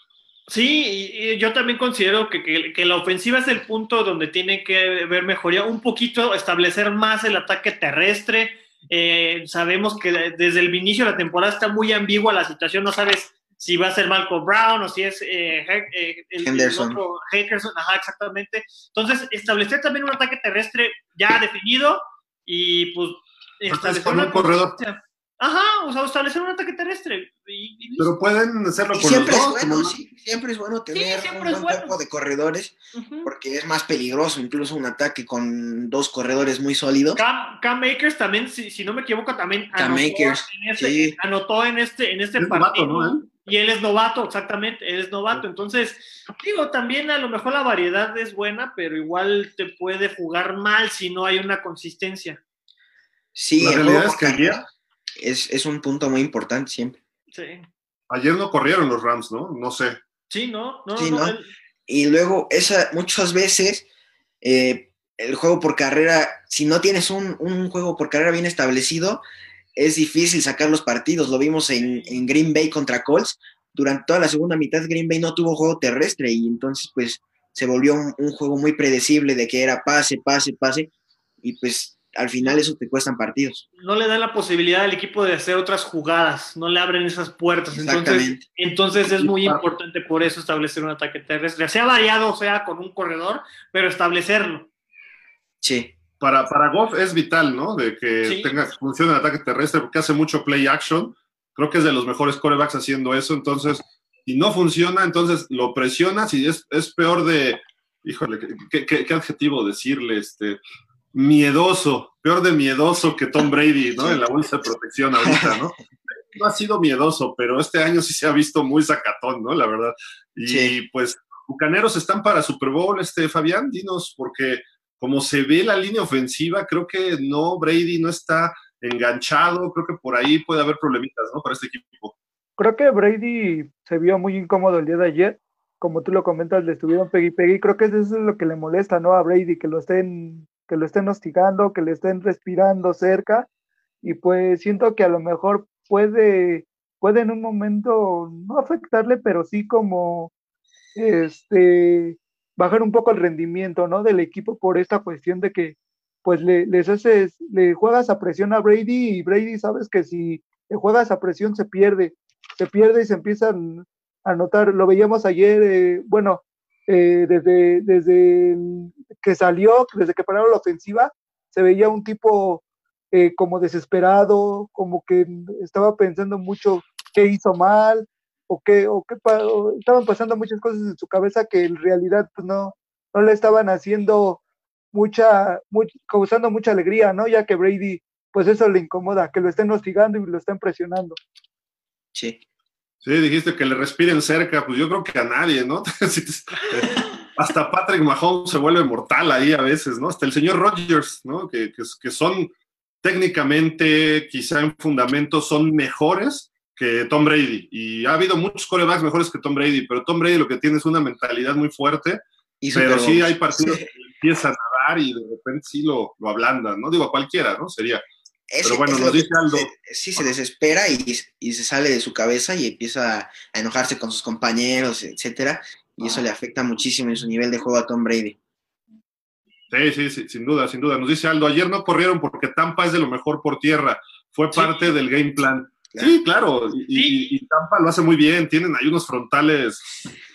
Sí, y, yo también considero que, que- que la ofensiva es el punto donde tiene que ver mejoría, un poquito establecer más el ataque terrestre. Eh, sabemos que desde el inicio de la temporada está muy ambigua la situación, no sabes si va a ser Malcolm Brown o si es eh, eh, el, Henderson. el otro Henderson, ajá, exactamente. Entonces, establecer también un ataque terrestre ya definido y pues establecer con un una corredor. Ajá, o sea, establecer un ataque terrestre. Y, y listo. Pero pueden hacerlo Y con siempre los es dos. bueno, sí, siempre es bueno tener un buen bueno. cuerpo de corredores porque es más peligroso, incluso un ataque con dos corredores muy sólidos. Cam, Cam Akers también, si, si no me equivoco, también Cam anotó, Akers, en este, sí. anotó en este, en este Es partido. ¿no, él? Y él es novato, exactamente, él es novato. Entonces, digo, también a lo mejor la variedad es buena, pero igual te puede jugar mal si no hay una consistencia. Sí, La realidad es que ayer- es, es un punto muy importante siempre. Sí, Ayer no corrieron los Rams, ¿no? No sé. sí ¿no? no, Sí, no, ¿no? él- Y luego, esa, muchas veces, eh, el juego por carrera, si no tienes un, un juego por carrera bien establecido, es difícil sacar los partidos. Lo vimos en, en Green Bay contra Colts. Durante toda la segunda mitad, Green Bay no tuvo juego terrestre y entonces, pues, se volvió un, un juego muy predecible de que era pase, pase, pase. Y pues, al final eso te cuestan partidos. no le dan la posibilidad al equipo de hacer otras jugadas, no le abren esas puertas. Entonces, entonces es muy importante por eso establecer un ataque terrestre, sea variado, sea con un corredor, pero establecerlo. Sí. Para, para Goff es vital, ¿no? De que Sí. tenga funcione el ataque terrestre, porque hace mucho play action. Creo que es de los mejores corebacks haciendo eso. Entonces, si no funciona, entonces lo presionas y es, es peor de, híjole, ¿qué, qué, adjetivo decirle? Este, miedoso, peor de miedoso que Tom Brady, ¿no? En la bolsa de protección ahorita, ¿no? No ha sido miedoso, pero este año sí se ha visto muy sacatón, ¿no? La verdad. Y pues, Bucaneros están para Super Bowl, este, Fabián, dinos, porque como se ve la línea ofensiva, creo que no, Brady no está enganchado, creo que por ahí puede haber problemitas, ¿no? Para este equipo. Creo que Brady se vio muy incómodo el día de ayer, como tú lo comentas, le estuvieron pegui pegui, creo que eso es lo que le molesta, ¿no? A Brady, que lo estén, que lo estén hostigando, que le estén respirando cerca, y pues siento que a lo mejor puede, puede en un momento no afectarle, pero sí como este bajar un poco el rendimiento, ¿no? Del equipo por esta cuestión de que pues le, haces, le juegas a presión a Brady y Brady sabes que si le juegas a presión se pierde, se pierde y se empiezan a notar, lo veíamos ayer, eh, bueno, eh, desde, desde que salió, desde que pararon la ofensiva, se veía un tipo eh, como desesperado, como que estaba pensando mucho qué hizo mal, o qué, o qué estaban pasando muchas cosas en su cabeza que en realidad pues no, no le estaban haciendo mucha, causando mucha alegría, ¿no? Ya que Brady, pues eso le incomoda, que lo estén hostigando y lo estén presionando. Sí. Sí, dijiste que le respiren cerca, pues yo creo que a nadie, ¿no? Hasta Patrick Mahomes se vuelve mortal ahí a veces, ¿no? Hasta el señor Rodgers, ¿no? Que, que, son técnicamente, quizá en fundamento, son mejores que Tom Brady. Y ha habido muchos corebacks mejores que Tom Brady, pero Tom Brady lo que tiene es una mentalidad muy fuerte. pero sí hay partidos que empiezan a y de repente sí lo, lo ablandan, ¿no? Digo, a cualquiera, ¿no? Sería. Pero bueno, nos dice Aldo. Sí, se desespera y, y, se sale de su cabeza y empieza a enojarse con sus compañeros, etcétera, y eso le afecta muchísimo en su nivel de juego a Tom Brady. Sí, sí, sí, sin duda, sin duda. Nos dice Aldo, ayer no corrieron porque Tampa es de lo mejor por tierra, fue parte del game plan. Sí, claro, y, y, Tampa lo hace muy bien, tienen ahí unos frontales,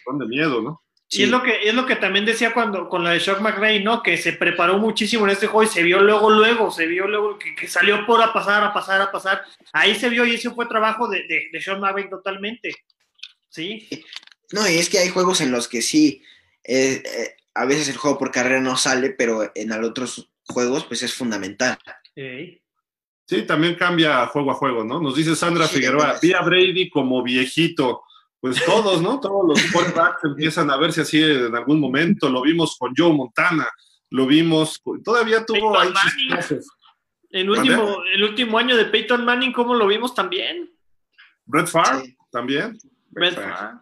son de miedo, ¿no? Y es lo que es lo que también decía cuando con la de Shock McRae, ¿no? Que se preparó muchísimo en este juego y se vio luego, luego, se vio luego que, salió por a pasar, a pasar, a pasar. Ahí se vio y ese fue trabajo de, de, de Sean totalmente. ¿Sí? No, y es que hay juegos en los que sí, eh, eh, a veces el juego por carrera no sale, pero en otros juegos pues es fundamental. Sí, también cambia juego a juego, ¿no? Nos dice Sandra Figueroa, vi a Brady como viejito pues todos, ¿no? Todos los quarterbacks empiezan a verse así en algún momento. Lo vimos con Joe Montana, lo vimos, todavía tuvo ahí el último, el último año de Peyton Manning, ¿cómo lo vimos también? Brett Favre, también. Brett Favre.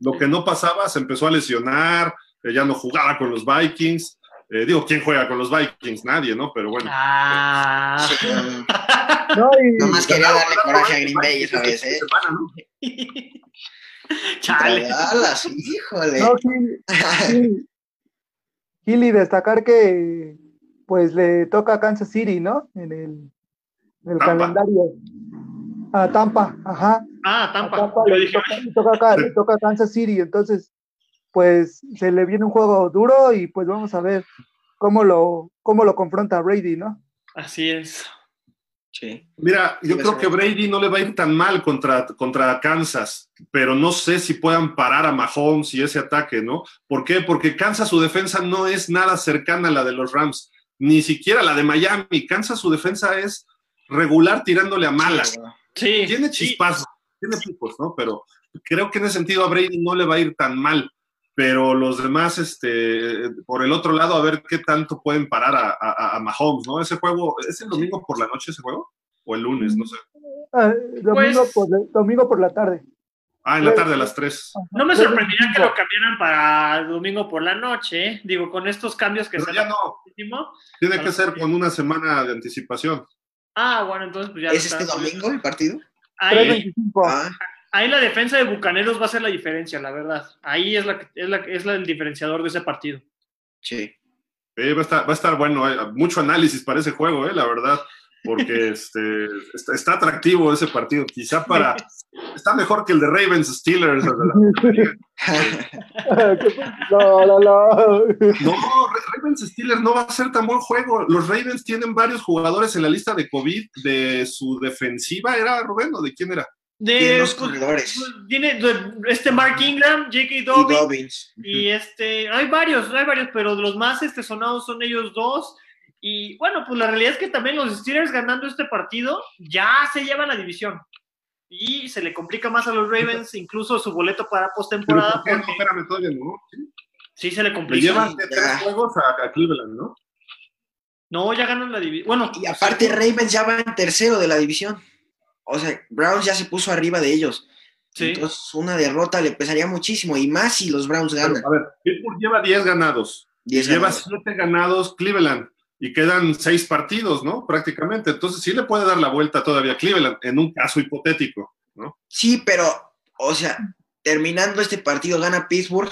Lo que no pasaba, se empezó a lesionar, eh, ya no jugaba con los Vikings. Eh, digo, ¿quién juega con los Vikings? Nadie, ¿no? Pero bueno. Ah. no, Nomás quería darle coraje a Green Bay esa vez, ¿eh? Chale. híjole. No, Gili, destacar que pues le toca a Kansas City, ¿no? En el, el calendario. A Tampa, ajá. Ah, Tampa. Tampa le, toca, le, toca, a Kansas City, entonces, pues se le viene un juego duro y pues vamos a ver cómo lo, cómo lo confronta Brady, ¿no? Así es. Mira, yo creo que Brady no le va a ir tan mal contra, contra Kansas, pero no sé si puedan parar a Mahomes y ese ataque, ¿no? ¿Por qué? Porque Kansas su defensa no es nada cercana a la de los Rams, ni siquiera la de Miami. Kansas su defensa es regular tirándole a malas. Sí, tiene chispazos, tiene picos, ¿no? Pero creo que en ese sentido a Brady no le va a ir tan mal. Pero los demás, este, por el otro lado, a ver qué tanto pueden parar a, a Mahomes, ¿no? Ese juego, ¿es el domingo por la noche ese juego? o el lunes, no sé. Ah, domingo, pues por, domingo por la tarde. Ah, en la tarde a las 3. No me sorprendería que lo cambiaran para domingo por la noche. ¿eh? Digo, con estos cambios que se ya no. Tiene que ser con una semana de anticipación. Ah, bueno, entonces pues ya. ¿Es este domingo el partido? Ahí, ah. Ahí la defensa de Bucaneros va a ser la diferencia, la verdad. Ahí es, la, es, la, es la, el diferenciador de ese partido. Sí. va, a estar, va a estar bueno, eh. mucho análisis para ese juego, eh, la verdad porque este, está, atractivo ese partido. Quizá para. Está mejor que el de Ravens Steelers. no, no, no. No, Ravens Steelers no va a ser tan buen juego. Los Ravens tienen varios jugadores en la lista de COVID de su defensiva. ¿Era Rubén o de quién era? De, pues, corredores. Tiene de- este Mark Ingram, J.K. Y Dobbins. Dobbins. Y este, hay varios, hay varios, pero los más este, sonados son ellos dos. Y bueno, pues la realidad es que también los Steelers ganando este partido ya se llevan la división. Y se le complica más a los Ravens, incluso su boleto para postemporada, ¿por qué no? porque Espérame, todavía no. Sí. sí se le Le complica. llevan Sí, tres ya. juegos a, a Cleveland, ¿no? No, ya ganan la división. Bueno, Y aparte Ravens ya va en tercero de la división. O sea, Browns ya se puso arriba de ellos. sí. Entonces una derrota le pesaría muchísimo. Y más si los Browns Pero, ganan. a ver, Pittsburgh lleva 10 ganados. Diez lleva ganados. 7 ganados Cleveland. Y quedan 6 partidos, ¿no? Prácticamente. Entonces sí le puede dar la vuelta todavía a Cleveland, en un caso hipotético, ¿no? Sí, pero, o sea, terminando este partido gana Pittsburgh,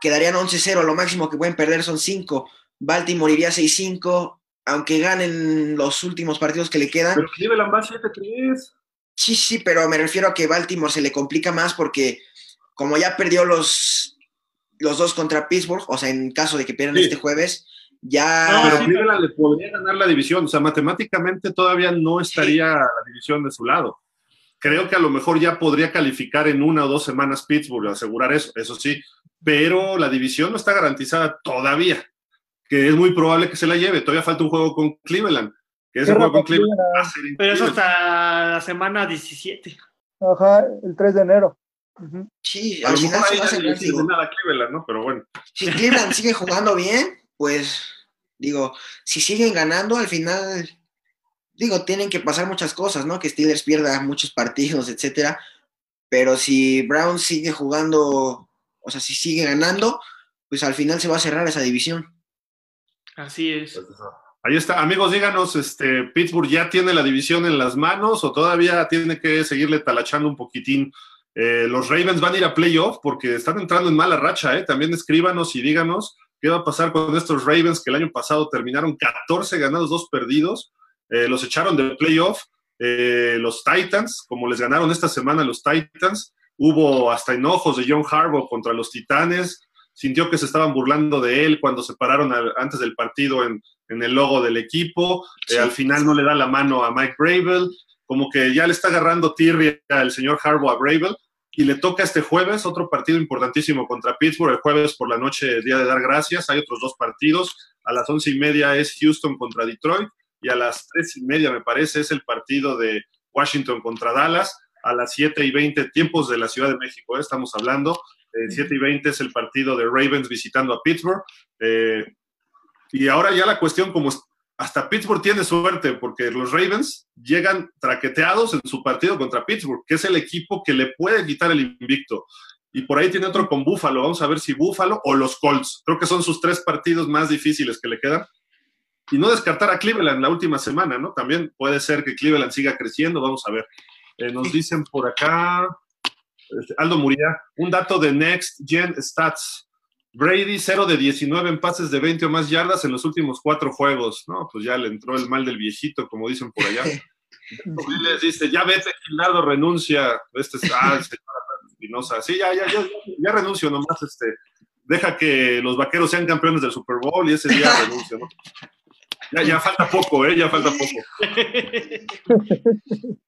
quedarían 11-0. Lo máximo que pueden perder son 5. Baltimore iría 6-5. Aunque ganen los últimos partidos que le quedan. Pero Cleveland va 7-3. Sí, sí, pero me refiero a que Baltimore se le complica más porque como ya perdió los, los dos contra Pittsburgh, o sea, en caso de que pierdan Sí. este jueves, ya... No, pero sí, Cleveland le podría ganar la división. O sea, matemáticamente todavía no estaría la división de su lado. Creo que a lo mejor ya podría calificar en una o dos semanas Pittsburgh, asegurar eso, eso sí. Pero la división no está garantizada todavía. Que es muy probable que se la lleve. Todavía falta un juego con Cleveland. Que ese juego con Cleveland Cleveland. va a ser pero es increíble. hasta la semana 17. Ajá, el 3 de enero. Sí, A al lo final mejor se va a sirve digo, nada a Cleveland, ¿no? Pero bueno. Si Cleveland sigue jugando bien, pues digo, si siguen ganando, al final, digo, tienen que pasar muchas cosas, ¿no? Que Steelers pierda muchos partidos, etcétera. Pero si Brown sigue jugando, o sea, si sigue ganando, pues al final se va a cerrar esa división. Así es. Ahí está. Amigos, díganos, este, ¿Pittsburgh ya tiene la división en las manos o todavía tiene que seguirle talachando un poquitín? Eh, los Ravens van a ir a playoff porque están entrando en mala racha, ¿eh? También escríbanos y díganos qué va a pasar con estos Ravens que el año pasado terminaron 14 ganados, 2 perdidos. Eh, los echaron de playoff. Eh, los Titans, como les ganaron esta semana los Titans, hubo hasta enojos de John Harbaugh contra los Titanes. Sintió que se estaban burlando de él cuando se pararon al- antes del partido en, en el logo del equipo. Eh, Sí. al final no le da la mano a Mike Bravel. Como que ya le está agarrando tirria al señor Harbaugh a Bravel. Y le toca este jueves otro partido importantísimo contra Pittsburgh. El jueves por la noche, día de dar gracias. Hay otros dos partidos. A las once y media es Houston contra Detroit. Y a las tres y media, me parece, es el partido de Washington contra Dallas. A las siete y veinte, tiempos de la Ciudad de México, ¿eh? estamos hablando. Eh, siete y veinte es el partido de Ravens visitando a Pittsburgh. Eh, y ahora ya la cuestión, como hasta Pittsburgh tiene suerte, porque los Ravens llegan traqueteados en su partido contra Pittsburgh, que es el equipo que le puede quitar el invicto. Y por ahí tiene otro con Buffalo. Vamos a ver si Buffalo o los Colts. Creo que son sus tres partidos más difíciles que le quedan. Y no descartar a Cleveland la última semana, ¿no? También puede ser que Cleveland siga creciendo. Vamos a ver. Eh, nos dicen por acá, Aldo Muria, un dato de Next Gen Stats. Brady 0 de 19 en pases de 20 o más yardas en los últimos cuatro juegos. No, pues ya le entró el mal del viejito, como dicen por allá. les dice, ya vete, Gildardo, renuncia. Este es, ah, el señor Espinosa. Sí, ya, ya, ya, ya renuncio nomás, este. Deja que los vaqueros sean campeones del Super Bowl y ese día renuncio, ¿no? Ya, ya falta poco, ¿eh? Ya falta poco.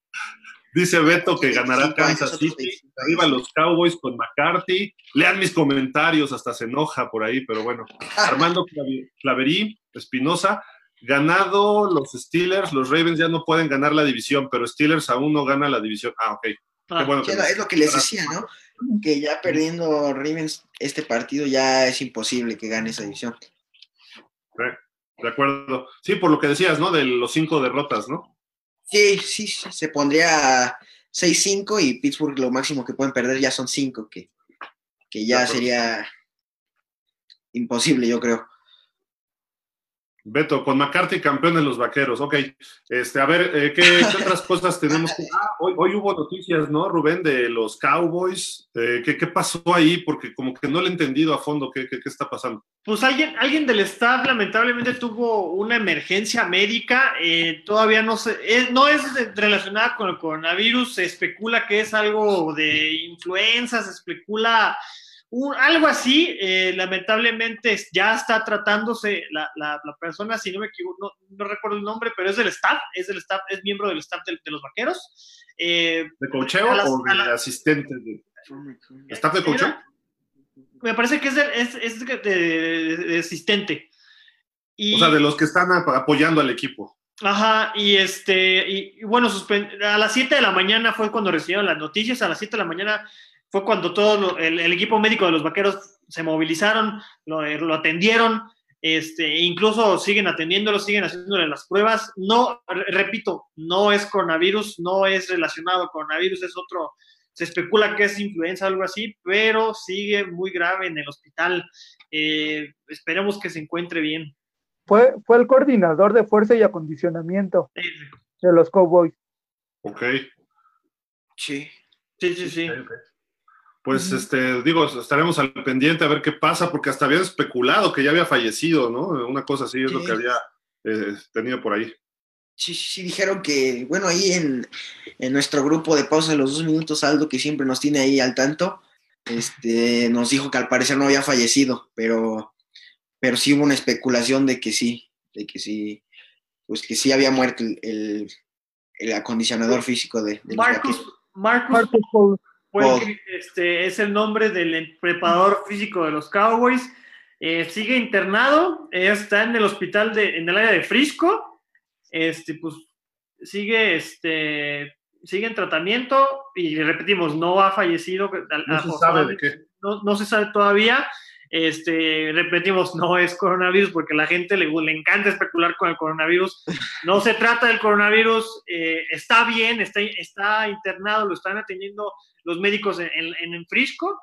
Dice Beto que ganará 25 años, Kansas City. 25 años. Arriba los Cowboys con McCarthy. Lean mis comentarios, hasta se enoja por ahí, pero bueno. Armando Claverí, Espinosa. Ganado los Steelers, los Ravens ya no pueden ganar la división, pero Steelers aún no gana la división. Ah, ok. Ah, Qué bueno que es lo que les decía, ¿no? Que ya perdiendo Ravens este partido ya es imposible que gane esa división. De acuerdo. Sí, por lo que decías, ¿no? De los cinco derrotas, ¿no? Sí, sí, sí, se pondría 6-5 y Pittsburgh lo máximo que pueden perder ya son 5, que, que ya sería imposible, yo creo. Beto, con McCarthy campeón de los vaqueros. Ok. Este, a ver, eh, ¿qué, qué otras cosas tenemos? que- Ah, hoy, hoy hubo noticias, ¿no, Rubén, de los Cowboys? Eh, ¿qué, ¿Qué pasó ahí? Porque como que no le he entendido a fondo qué, qué, qué está pasando. Pues alguien, alguien del staff lamentablemente tuvo una emergencia médica, eh, todavía no se, es- no es relacionada con el coronavirus, se especula que es algo de influenza, se especula algo así, eh, lamentablemente ya está tratándose la, la, persona, si no me equivoco, no, recuerdo el nombre, pero es del staff, es del staff, es miembro del staff de, los vaqueros. Eh, ¿De cocheo o de asistente? De, ¿Staff de cocheo? Me parece que es, de, es, de, asistente. Y, o sea, de los que están apoyando al equipo. Ajá, y este, y, bueno, a las 7 de la mañana fue cuando recibieron las noticias, a las 7 de la mañana fue cuando todo el, equipo médico de los vaqueros se movilizaron, lo, eh, lo, atendieron, este, incluso siguen atendiéndolo, siguen haciéndole las pruebas. No, repito, no es coronavirus, no es relacionado a coronavirus, es otro, se especula que es influenza o algo así, pero sigue muy grave en el hospital. Eh, esperemos que se encuentre bien. Fue, fue el coordinador de fuerza y acondicionamiento de los Cowboys. Ok. Sí. Sí, sí, sí pues este, digo, estaremos al pendiente a ver qué pasa, porque hasta habían especulado que ya había fallecido, ¿no? Una cosa así es lo que había eh, tenido por ahí. Sí, sí, dijeron que, bueno, ahí en, nuestro grupo de pausa de los dos minutos, Aldo, que siempre nos tiene ahí al tanto, este, nos dijo que al parecer no había fallecido, pero, pero sí hubo una especulación de que sí, de que sí, pues que sí había muerto el, acondicionador físico de, Marcus, Marcus, Marcus este, es el nombre del preparador físico de los Cowboys. Eh, sigue internado, está en el hospital de, en el área de Frisco. Este, pues sigue, este, sigue en tratamiento y repetimos, no ha fallecido. No se sabe de qué. No, se sabe todavía. Este, repetimos, no es coronavirus porque la gente le, le, encanta especular con el coronavirus. No se trata del coronavirus, eh, está bien, está, está internado, lo están atendiendo los médicos en, en, Frisco.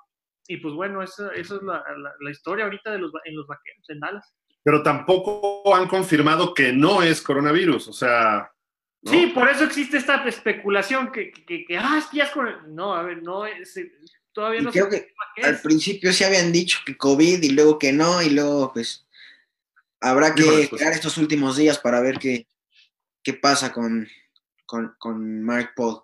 Y pues bueno, esa, es la, historia ahorita de los, en los vaqueros, en Dallas. Pero tampoco han confirmado que no es coronavirus, o sea. Sí, por eso existe esta especulación que, que, que, ah, es que ya es coronavirus. No, a ver, no es, todavía no creo que al principio sí habían dicho que COVID y luego que no, y luego pues habrá que esperar estos últimos días para ver qué, qué pasa con, con, con Mark Paul.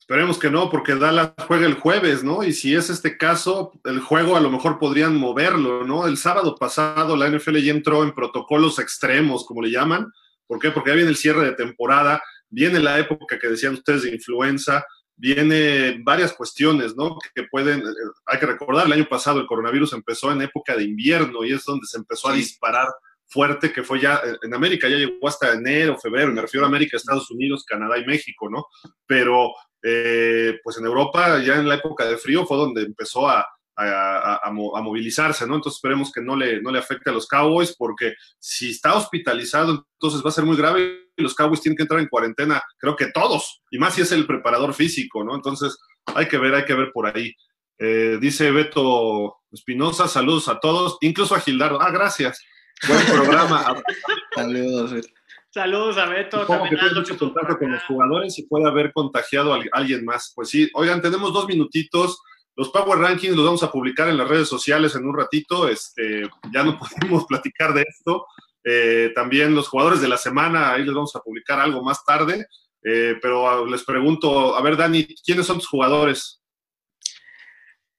Esperemos que no, porque Dallas juega el jueves, ¿no? Y si es este caso, el juego a lo mejor podrían moverlo, ¿no? El sábado pasado la NFL ya entró en protocolos extremos, como le llaman. ¿Por qué? Porque ya viene el cierre de temporada, viene la época que decían ustedes de influenza, viene varias cuestiones, ¿no? Que pueden, eh, hay que recordar, el año pasado el coronavirus empezó en época de invierno y es donde se empezó a disparar fuerte que fue ya eh, en América, ya llegó hasta enero, febrero, me refiero a América, Estados Unidos, Canadá y México, ¿no? Pero eh, pues en Europa ya en la época de frío fue donde empezó a, a, movilizarse, ¿no? Entonces esperemos que no le, no le afecte a los Cowboys, porque si está hospitalizado, entonces va a ser muy grave y los Cowboys tienen que entrar en cuarentena, creo que todos, y más si es el preparador físico, ¿no? Entonces hay que ver, hay que ver por ahí. Eh, dice Beto Espinosa, saludos a todos, incluso a Gildardo. Ah, gracias. Buen programa. saludos. Saludos a Beto. Supongo que tiene mucho contacto con los jugadores y puede haber contagiado a alguien más. Pues sí, oigan, tenemos dos minutitos. Los Power Rankings los vamos a publicar en las redes sociales en un ratito. Este, ya no podemos platicar de esto. Eh, también los jugadores de la semana, ahí les vamos a publicar algo más tarde. Eh, pero ah, les pregunto, a ver, Dani, ¿quiénes son tus jugadores?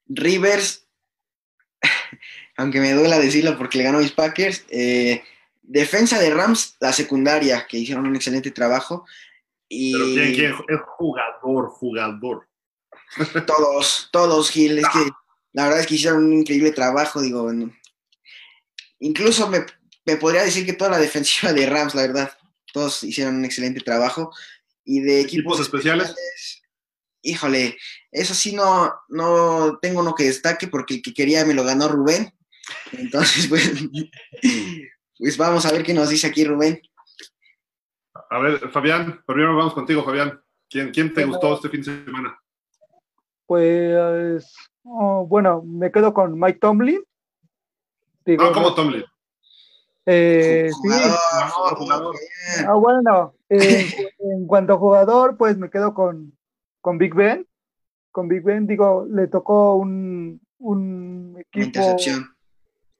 Rivers, aunque me duela decirlo porque le ganó a mis Packers. Eh, defensa de Rams, la secundaria, que hicieron un excelente trabajo. Y... Pero ¿quién, quién es jugador, jugador? Todos, todos, Gil. Es que la verdad es que hicieron un increíble trabajo, digo. Incluso me, podría decir que toda la defensiva de Rams, la verdad, todos hicieron un excelente trabajo. Y de equipos, especiales, híjole, eso sí no, no tengo uno que destaque porque el que quería me lo ganó Rubén. Entonces, pues, pues vamos a ver qué nos dice aquí Rubén. A ver, Fabián, primero vamos contigo, Fabián. ¿Quién, quién te gustó este fin de semana? Pues, oh, bueno, me quedo con Mike Tomlin. Digo, ah, ¿cómo Tomlin? Eh, sí. Ah, bueno, en cuanto a jugador, pues me quedo con, con Big Ben. Con Big Ben, digo, le tocó un, un equipo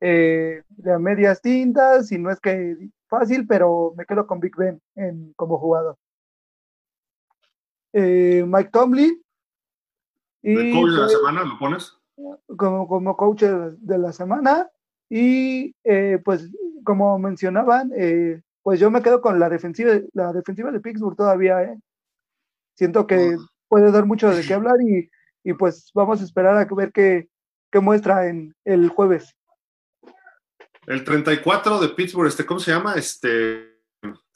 eh, de medias tintas y no es que fácil, pero me quedo con Big Ben en, como jugador. Eh, Mike Tomlin. Y, ¿El coach de la semana lo pones? como, como coach de la semana. Y eh, pues, como mencionaban, eh, pues yo me quedo con la defensiva, la defensiva de Pittsburgh todavía. ¿eh? Siento que puede dar mucho de qué hablar y, y pues vamos a esperar a ver qué, qué muestra en el jueves. El 34 de Pittsburgh, este, ¿cómo se llama? Este,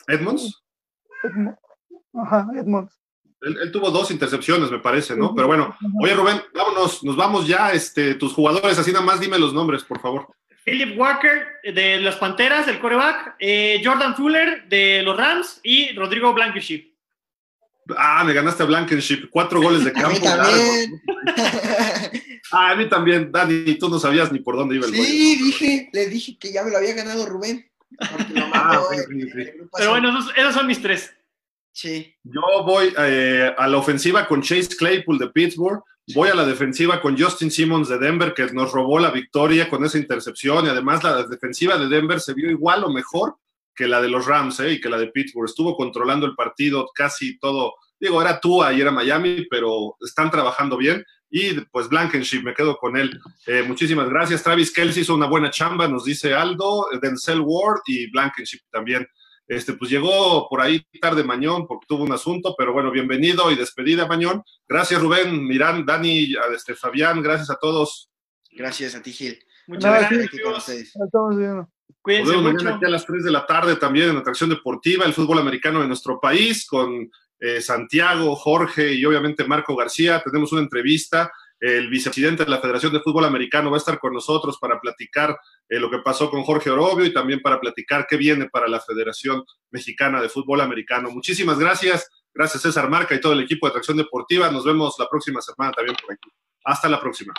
Edmonds. Ajá, Edmonds. Él, tuvo dos intercepciones, me parece, ¿no? Pero bueno, oye Rubén, vámonos, nos vamos ya, este, tus jugadores, así nada más dime los nombres, por favor. Philip Walker de las Panteras, el coreback, eh, Jordan Fuller de los Rams y Rodrigo Blankenship. Ah, me ganaste a Blankenship, cuatro goles de campo. A mí también. ah, a mí también, Dani, tú no sabías ni por dónde iba el Sí, dije, le dije que ya me lo había ganado Rubén. ah, Pero bueno, esos son mis tres. Sí. Yo voy eh, a la ofensiva con Chase Claypool de Pittsburgh, voy a la defensiva con Justin Simmons de Denver, que nos robó la victoria con esa intercepción, y además la defensiva de Denver se vio igual o mejor que la de los Rams eh, y que la de Pittsburgh. Estuvo controlando el partido casi todo. Digo, era Tua y era Miami, pero están trabajando bien. Y pues Blankenship, me quedo con él. Eh, muchísimas gracias. Travis Kelsey hizo una buena chamba, nos dice Aldo, Denzel Ward y Blankenship también. Este, pues llegó por ahí tarde Mañón porque tuvo un asunto, pero bueno, bienvenido y despedida Mañón. Gracias Rubén, Mirán, Dani, este, Fabián, gracias a todos. Gracias a ti Gil. Muchas gracias. Estamos viendo. Cuídense mucho. aquí a las 3 de la tarde también en Atracción Deportiva, el fútbol americano de nuestro país, con eh, Santiago, Jorge y obviamente Marco García. Tenemos una entrevista el vicepresidente de la Federación de Fútbol Americano va a estar con nosotros para platicar eh, lo que pasó con Jorge Orobio y también para platicar qué viene para la Federación Mexicana de Fútbol Americano. Muchísimas gracias. Gracias César Marca y todo el equipo de Atracción Deportiva. Nos vemos la próxima semana también por aquí. Hasta la próxima.